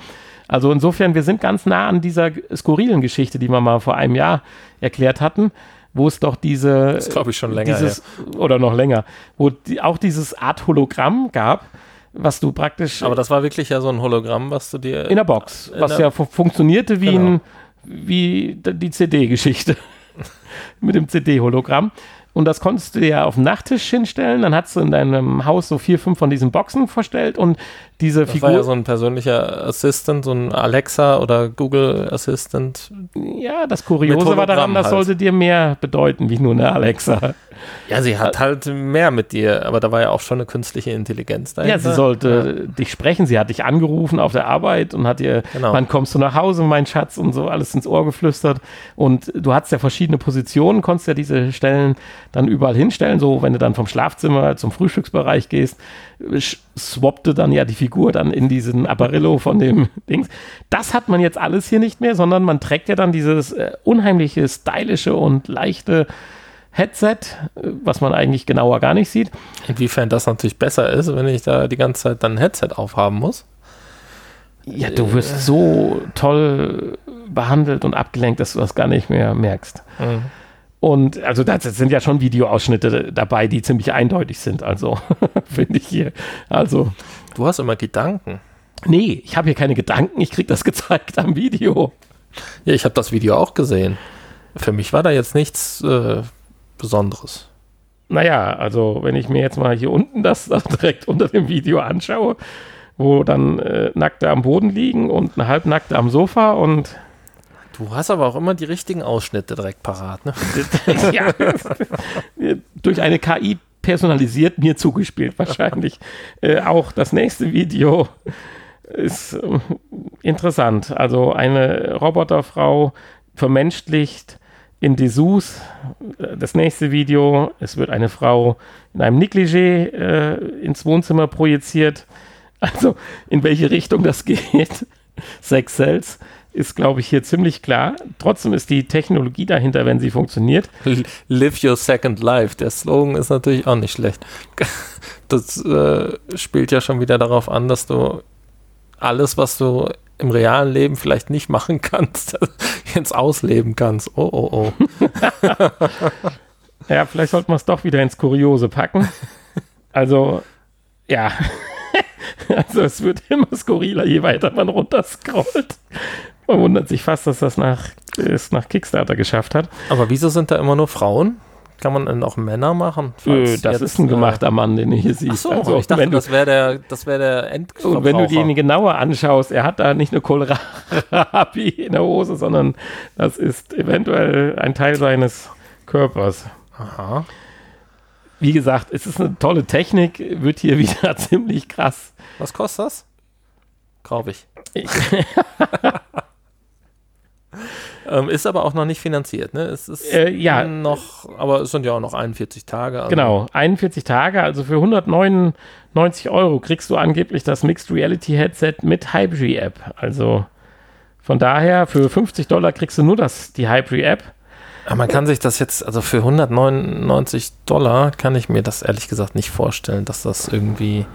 Also insofern, wir sind ganz nah an dieser skurrilen Geschichte, die wir mal vor einem Jahr erklärt hatten wo es doch diese. Das glaube ich schon länger. Dieses, ja. Oder noch länger. Wo die, auch dieses Art Hologramm gab, was du praktisch. Aber das war wirklich ja so ein Hologramm, was du dir. In der Box. Was ja funktionierte wie, genau. ein, wie die CD-Geschichte. Mit dem CD-Hologramm. Und das konntest du dir auf den Nachttisch hinstellen. Dann hast du in deinem Haus so vier, fünf von diesen Boxen verstellt und diese das Figur. War ja so ein persönlicher Assistant, so ein Alexa oder Google Assistant. Ja, das Kuriose war daran, das halt. sollte dir mehr bedeuten wie nur eine Alexa. Ja, sie hat halt mehr mit dir, aber da war ja auch schon eine künstliche Intelligenz dahinter. Ja, sie sollte ja. dich sprechen. Sie hat dich angerufen auf der Arbeit und hat dir, genau. wann kommst du nach Hause, mein Schatz, und so alles ins Ohr geflüstert. Und du hattest ja verschiedene Positionen, konntest ja diese Stellen dann überall hinstellen. So, wenn du dann vom Schlafzimmer zum Frühstücksbereich gehst, swappte dann ja die Figur dann in diesen Apparillo von dem Dings. Das hat man jetzt alles hier nicht mehr, sondern man trägt ja dann dieses äh, unheimliche, stylische und leichte Headset, äh, was man eigentlich genauer gar nicht sieht. Inwiefern das natürlich besser ist, wenn ich da die ganze Zeit dann ein Headset aufhaben muss. Ja, du wirst äh. so toll behandelt und abgelenkt, dass du das gar nicht mehr merkst. Mhm. Und also da sind ja schon Videoausschnitte dabei, die ziemlich eindeutig sind, also finde ich hier. Also. Du hast immer Gedanken. Nee, ich habe hier keine Gedanken, ich kriege das gezeigt am Video. Ja, ich habe das Video auch gesehen. Für mich war da jetzt nichts äh, Besonderes. Naja, also wenn ich mir jetzt mal hier unten das, direkt unter dem Video anschaue, wo dann äh, Nackte am Boden liegen und eine Halbnackte am Sofa und Du hast aber auch immer die richtigen Ausschnitte direkt parat, ne? ja. Durch eine KI personalisiert mir zugespielt, wahrscheinlich. äh, auch das nächste Video ist äh, interessant. Also eine Roboterfrau vermenschlicht in Dessous. Das nächste Video, es wird eine Frau in einem Negligé äh, ins Wohnzimmer projiziert. Also in welche Richtung das geht. Sex Cells ist, glaube ich, hier ziemlich klar. Trotzdem ist die Technologie dahinter, wenn sie funktioniert. Live your second life. Der Slogan ist natürlich auch nicht schlecht. Das äh, spielt ja schon wieder darauf an, dass du alles, was du im realen Leben vielleicht nicht machen kannst, jetzt ausleben kannst. Oh, oh, oh. ja, vielleicht sollten wir es doch wieder ins Kuriose packen. Also, ja. Also es wird immer skurriler, je weiter man runterscrollt. Man wundert sich fast, dass das nach, es nach Kickstarter geschafft hat. Aber wieso sind da immer nur Frauen? Kann man dann auch Männer machen? Äh, das ist ein gemachter Mann, den du hier siehst. Ach so, also, ich dachte, du, das wäre der, das wär der Und wenn du den genauer anschaust, er hat da nicht eine Kohlrabi in der Hose, sondern das ist eventuell ein Teil seines Körpers. Aha. Wie gesagt, es ist eine tolle Technik, wird hier wieder ziemlich krass. Was kostet das? Kaufe ich. ich. ähm, ist aber auch noch nicht finanziert, ne? Es ist äh, ja. noch, aber es sind ja auch noch 41 Tage. Also. Genau, 41 Tage, also für 199 Euro kriegst du angeblich das Mixed Reality Headset mit Hybrid App. Also von daher, für 50 Dollar kriegst du nur das, die Hybrid App. Aber man kann sich das jetzt, also für 199 Dollar kann ich mir das ehrlich gesagt nicht vorstellen, dass das irgendwie,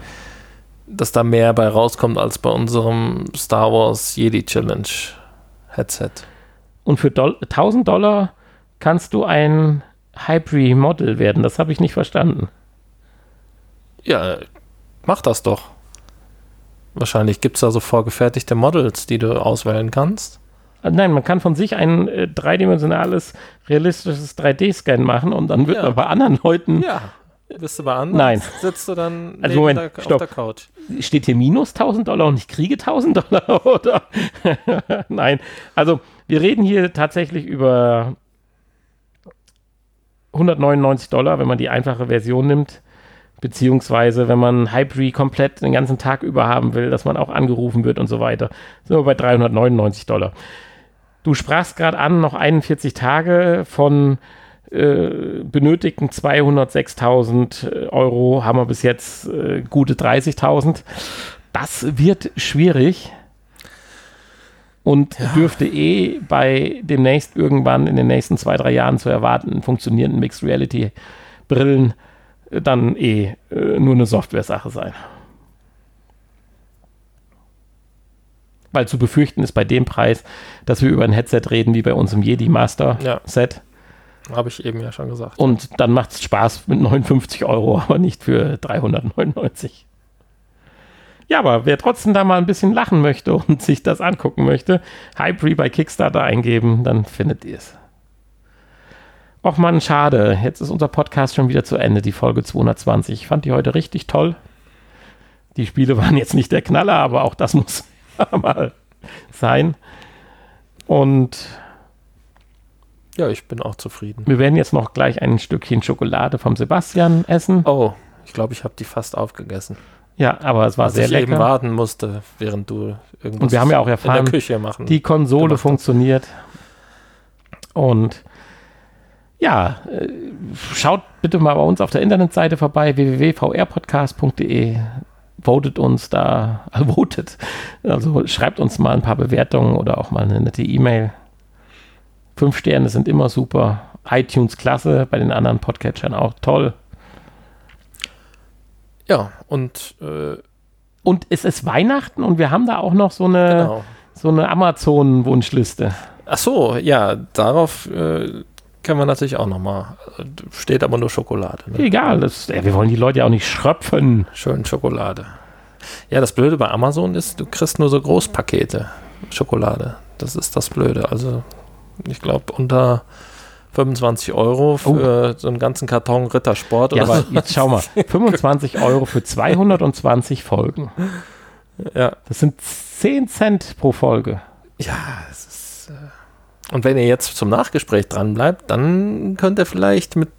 dass da mehr bei rauskommt als bei unserem Star Wars Jedi Challenge Headset. Und für Doll 1000 Dollar kannst du ein Hybrid Model werden. Das habe ich nicht verstanden. Ja, mach das doch. Wahrscheinlich gibt es da so vorgefertigte Models, die du auswählen kannst. Nein, man kann von sich ein äh, dreidimensionales, realistisches 3D-Scan machen und dann wird ja. man bei anderen Leuten. Ja. Bist du bei anderen? Nein. Sitzt du dann also Moment, der, stopp. auf der Couch? Steht hier minus 1000 Dollar und ich kriege 1000 Dollar, oder? Nein. Also, wir reden hier tatsächlich über 199 Dollar, wenn man die einfache Version nimmt. Beziehungsweise, wenn man Hybrid komplett den ganzen Tag über haben will, dass man auch angerufen wird und so weiter. Sind wir bei 399 Dollar. Du sprachst gerade an, noch 41 Tage von äh, benötigten 206.000 äh, Euro haben wir bis jetzt äh, gute 30.000. Das wird schwierig und ja. dürfte eh bei demnächst irgendwann in den nächsten zwei, drei Jahren zu erwarten funktionierenden Mixed Reality Brillen dann eh äh, nur eine Software-Sache sein. Weil zu befürchten ist bei dem Preis, dass wir über ein Headset reden wie bei uns im Jedi Master Set. Ja. Habe ich eben ja schon gesagt. Und dann macht es Spaß mit 59 Euro, aber nicht für 399. Ja, aber wer trotzdem da mal ein bisschen lachen möchte und sich das angucken möchte, Hyperi bei Kickstarter eingeben, dann findet ihr es. Och man, schade. Jetzt ist unser Podcast schon wieder zu Ende, die Folge 220. Ich fand die heute richtig toll. Die Spiele waren jetzt nicht der Knaller, aber auch das muss mal sein. Und ja, ich bin auch zufrieden. Wir werden jetzt noch gleich ein Stückchen Schokolade vom Sebastian essen. Oh, ich glaube, ich habe die fast aufgegessen. Ja, aber es war Als sehr ich lecker. eben warten musste, während du irgendwas Und wir haben ja auch erfahren, in der Küche machen. Die Konsole funktioniert. Und ja, äh, schaut bitte mal bei uns auf der Internetseite vorbei, www.vrpodcast.de. Votet uns da, äh, votet. Also schreibt uns mal ein paar Bewertungen oder auch mal eine nette E-Mail. Fünf Sterne sind immer super. iTunes klasse, bei den anderen Podcatchern auch toll. Ja, und äh, und es ist Weihnachten und wir haben da auch noch so eine, genau. so eine Amazon-Wunschliste. Ach so, ja, darauf äh, können wir natürlich auch nochmal. Steht aber nur Schokolade. Ne? Egal, das, ja, wir wollen die Leute ja auch nicht schröpfen. Schön Schokolade. Ja, das Blöde bei Amazon ist, du kriegst nur so Großpakete Schokolade. Das ist das Blöde. Also, ich glaube, unter 25 Euro für oh. so einen ganzen Karton Rittersport. Ja, aber jetzt schau mal, 25 Euro für 220 Folgen. Ja. Das sind 10 Cent pro Folge. Ja, es ist. Äh und wenn ihr jetzt zum Nachgespräch dran bleibt, dann könnt ihr vielleicht mit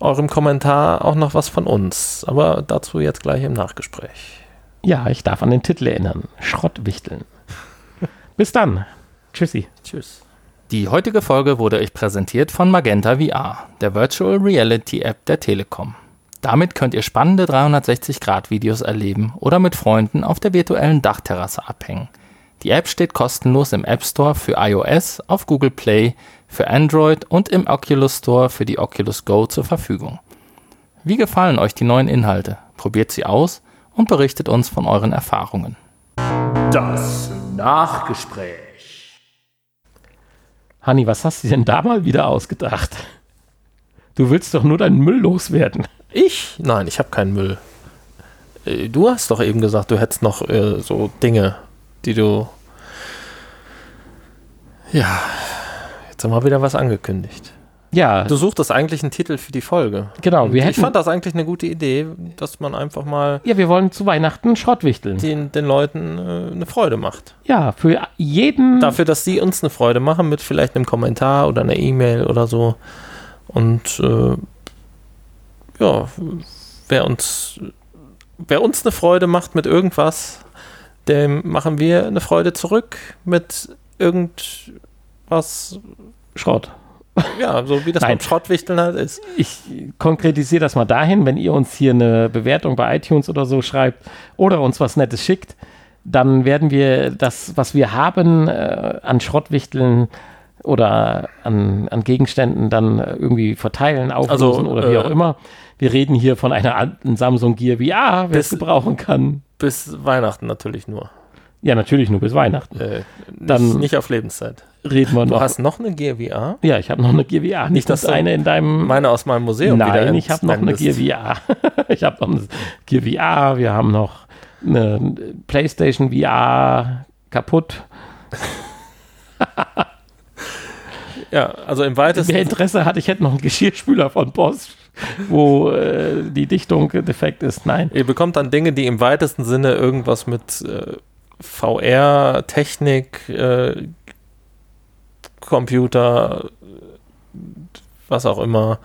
eurem Kommentar auch noch was von uns. Aber dazu jetzt gleich im Nachgespräch. Ja, ich darf an den Titel erinnern. Schrottwichteln. Bis dann. Tschüssi. Tschüss. Die heutige Folge wurde euch präsentiert von Magenta VR, der Virtual Reality App der Telekom. Damit könnt ihr spannende 360-Grad-Videos erleben oder mit Freunden auf der virtuellen Dachterrasse abhängen. Die App steht kostenlos im App Store für iOS, auf Google Play, für Android und im Oculus Store für die Oculus Go zur Verfügung. Wie gefallen euch die neuen Inhalte? Probiert sie aus und berichtet uns von euren Erfahrungen. Das Nachgespräch. Hanni, was hast du denn da mal wieder ausgedacht? Du willst doch nur deinen Müll loswerden. Ich? Nein, ich habe keinen Müll. Äh, du hast doch eben gesagt, du hättest noch äh, so Dinge, die du. Ja, jetzt haben wir wieder was angekündigt. Ja, Du suchtest eigentlich einen Titel für die Folge. genau. Wir ich hätten, fand das eigentlich eine gute Idee, dass man einfach mal ja, wir wollen zu Weihnachten Schrottwichteln. den, den Leuten äh, eine Freude macht. Ja, für jeden. Dafür, dass sie uns eine Freude machen mit vielleicht einem Kommentar oder einer E-Mail oder so. Und äh, ja, wer uns, wer uns eine Freude macht mit irgendwas, dem machen wir eine Freude zurück mit irgendwas, Schrott. Ja, so wie das Nein. beim Schrottwichteln halt ist. Ich konkretisiere das mal dahin, wenn ihr uns hier eine Bewertung bei iTunes oder so schreibt oder uns was Nettes schickt, dann werden wir das, was wir haben äh, an Schrottwichteln oder an, an Gegenständen dann äh, irgendwie verteilen, auflösen oder wie äh, auch immer. Wir reden hier von einer alten Samsung Gear VR, wer es gebrauchen kann. Bis Weihnachten natürlich nur. Ja, natürlich nur bis Weihnachten. Äh, nicht, Dann- nicht auf Lebenszeit. Reden wir Du noch. hast noch eine Gear VR? ja, ich habe noch eine Gear VR. Nicht, das du eine in deinem Meine aus meinem Museum wieder Nein, ich habe noch eine. Gear VR. ich habe noch eine Gear VR, wir haben noch eine PlayStation VR kaputt. Ja, also im weitesten Wer Interesse hat, ich hätte noch einen Geschirrspüler von Bosch, wo äh, die Dichtung defekt ist. Nein. Ihr bekommt dann Dinge, die im weitesten Sinne irgendwas mit äh, VR, Technik, äh, Computer, was auch immer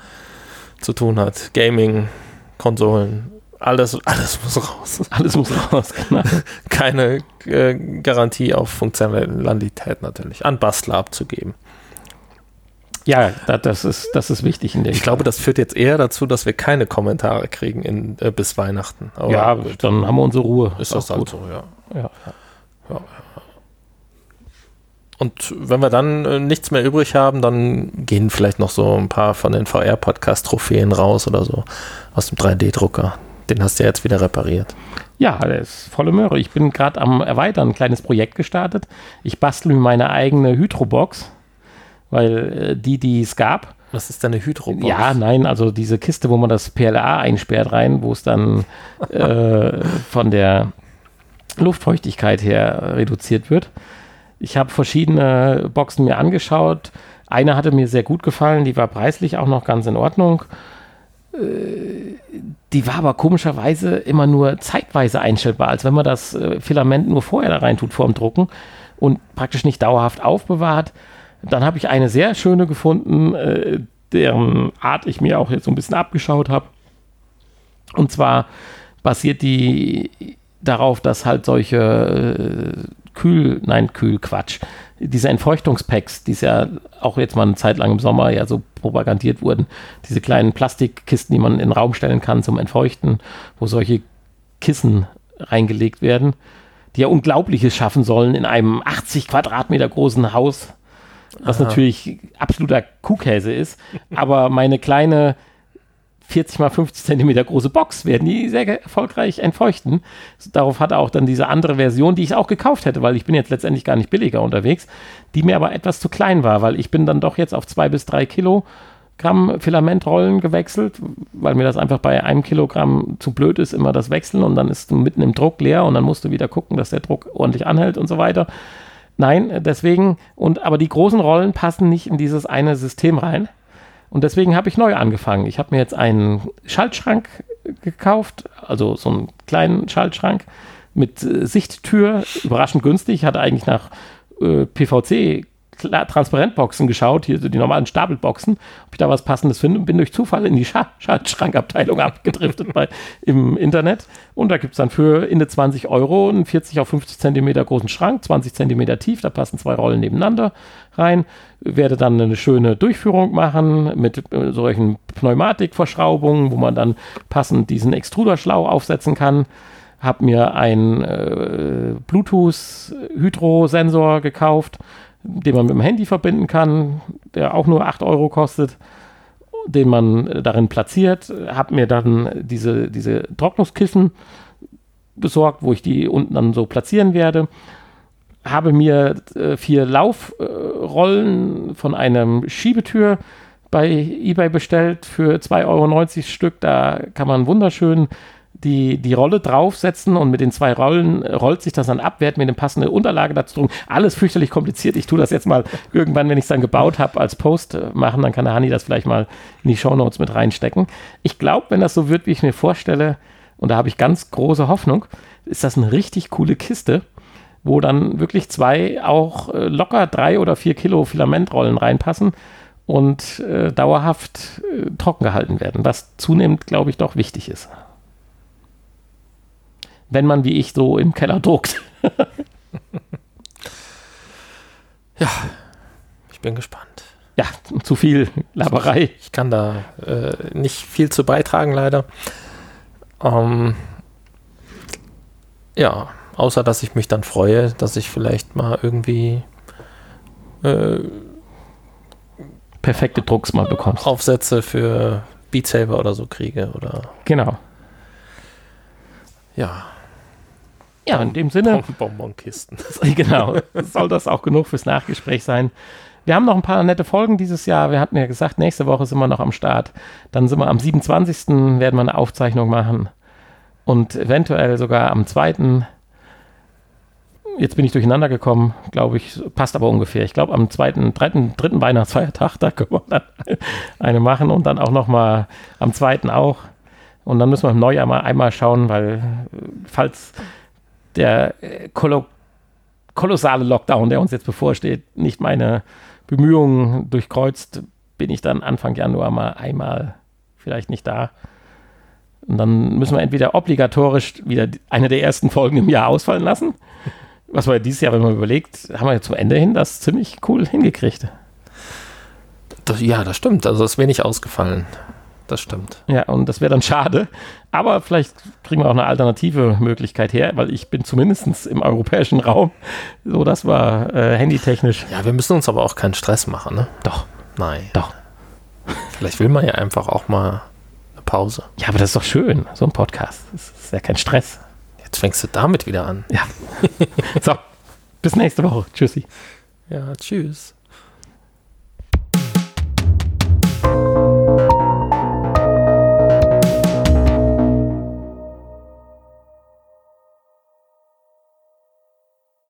zu tun hat. Gaming, Konsolen, alles, alles muss raus. Alles muss raus. Genau. Keine äh, Garantie auf Funktionalität natürlich. An Bastler abzugeben. Ja, da, das, ist, das ist wichtig in dem Ich glaube, das führt jetzt eher dazu, dass wir keine Kommentare kriegen in, äh, bis Weihnachten. Aber Ja, gut, dann haben wir unsere Ruhe. ist das halt so, ja. Ja. Und wenn wir dann äh, nichts mehr übrig haben, dann gehen vielleicht noch so ein paar von den VR-Podcast-Trophäen raus oder so aus dem 3D-Drucker. Den hast du ja jetzt wieder repariert. Ja, der ist volle Möhre. Ich bin gerade am Erweitern, ein kleines Projekt gestartet. Ich bastel mir meine eigene Hydrobox, weil äh, die, die es gab, Was ist deine Hydrobox? Ja, nein, also diese Kiste, wo man das PLA einsperrt rein, wo es dann äh, von der Luftfeuchtigkeit her reduziert wird. Ich habe verschiedene Boxen mir angeschaut. Eine hatte mir sehr gut gefallen, die war preislich auch noch ganz in Ordnung. Äh, Die war aber komischerweise immer nur zeitweise einstellbar, als wenn man das äh, Filament nur vorher da rein tut vor dem Drucken und praktisch nicht dauerhaft aufbewahrt. Dann habe ich eine sehr schöne gefunden, äh, deren Art ich mir auch jetzt so ein bisschen abgeschaut habe. Und zwar basiert die darauf, dass halt solche Kühl, nein, Kühlquatsch, diese Entfeuchtungspacks, die es ja auch jetzt mal eine Zeit lang im Sommer ja so propagandiert wurden, diese kleinen Plastikkisten, die man in den Raum stellen kann zum Entfeuchten, wo solche Kissen reingelegt werden, die ja Unglaubliches schaffen sollen in einem 80 Quadratmeter großen Haus, was natürlich absoluter Kuhkäse ist, aber meine kleine 40 mal 50 Zentimeter große Box werden die sehr erfolgreich entfeuchten. Darauf hat auch dann diese andere Version, die ich auch gekauft hätte, weil ich bin jetzt letztendlich gar nicht billiger unterwegs, die mir aber etwas zu klein war, weil ich bin dann doch jetzt auf zwei bis drei Kilogramm Filamentrollen gewechselt, weil mir das einfach bei einem Kilogramm zu blöd ist, immer das Wechseln und dann ist du mitten im Druck leer und dann musst du wieder gucken, dass der Druck ordentlich anhält und so weiter. Nein, deswegen, und aber die großen Rollen passen nicht in dieses eine System rein. Und deswegen habe ich neu angefangen. Ich habe mir jetzt einen Schaltschrank gekauft, also so einen kleinen Schaltschrank mit äh, Sichttür, überraschend günstig. Hatte eigentlich nach äh, PVC Transparentboxen geschaut, hier so die normalen Stapelboxen, ob ich da was Passendes finde und bin durch Zufall in die Scha Schaltschrankabteilung abgedriftet bei, im Internet. Und da gibt es dann für in 20 Euro einen 40 auf 50 Zentimeter großen Schrank, 20 Zentimeter tief, da passen zwei Rollen nebeneinander rein. Werde dann eine schöne Durchführung machen mit äh, solchen Pneumatikverschraubungen, wo man dann passend diesen Extruderschlauch aufsetzen kann. habe mir einen äh, Bluetooth-Hydro-Sensor gekauft, den man mit dem Handy verbinden kann, der auch nur 8 Euro kostet, den man darin platziert. Habe mir dann diese, diese Trocknungskissen besorgt, wo ich die unten dann so platzieren werde. Habe mir äh, vier Laufrollen äh, von einem Schiebetür bei eBay bestellt für 2,90 Euro Stück. Da kann man wunderschön die, die Rolle draufsetzen und mit den zwei Rollen rollt sich das dann ab, werde mir eine passende Unterlage dazu drucken. Alles fürchterlich kompliziert. Ich tue das jetzt mal irgendwann, wenn ich es dann gebaut habe, als Post äh, machen. Dann kann der Hani das vielleicht mal in die Shownotes mit reinstecken. Ich glaube, wenn das so wird, wie ich mir vorstelle, und da habe ich ganz große Hoffnung, ist das eine richtig coole Kiste, wo dann wirklich zwei auch äh, locker drei oder vier Kilo Filamentrollen reinpassen und äh, dauerhaft äh, trocken gehalten werden, was zunehmend, glaube ich, doch wichtig ist. Wenn man wie ich so im Keller druckt. ja, ich bin gespannt. Ja, zu viel Laberei. Ich kann da äh, nicht viel zu beitragen, leider. Ähm, ja, außer dass ich mich dann freue, dass ich vielleicht mal irgendwie äh, perfekte Drucks mal bekommst. Aufsätze für Beat Saber oder so kriege oder. Genau. Ja. Ja, in dem Sinne. Bonbonkisten. genau. Soll das auch genug fürs Nachgespräch sein. Wir haben noch ein paar nette Folgen dieses Jahr. Wir hatten ja gesagt, nächste Woche sind wir noch am Start. Dann sind wir am 27. werden wir eine Aufzeichnung machen. Und eventuell sogar am 2. Jetzt bin ich durcheinander gekommen, glaube ich, passt aber ungefähr. Ich glaube, am zweiten, dritten, dritten Weihnachtsfeiertag, da können wir dann eine machen und dann auch nochmal am zweiten auch. Und dann müssen wir im Neujahr mal einmal schauen, weil falls der kolossale Lockdown, der uns jetzt bevorsteht, nicht meine Bemühungen durchkreuzt, bin ich dann Anfang Januar mal einmal vielleicht nicht da. Und dann müssen wir entweder obligatorisch wieder eine der ersten Folgen im Jahr ausfallen lassen. Was wir dieses Jahr, wenn man überlegt, haben wir ja zum Ende hin das ziemlich cool hingekriegt. Das, ja, das stimmt. Also ist wenig ausgefallen. Das stimmt. Ja, und das wäre dann schade. Aber vielleicht kriegen wir auch eine alternative Möglichkeit her, weil ich bin zumindest im europäischen Raum. So, das war äh, handytechnisch. Ja, wir müssen uns aber auch keinen Stress machen, ne? Doch. Nein. Doch. Vielleicht will man ja einfach auch mal eine Pause. Ja, aber das ist doch schön, so ein Podcast. Das ist ja kein Stress. Jetzt fängst du damit wieder an. Ja. so, bis nächste Woche. Tschüssi. Ja, tschüss.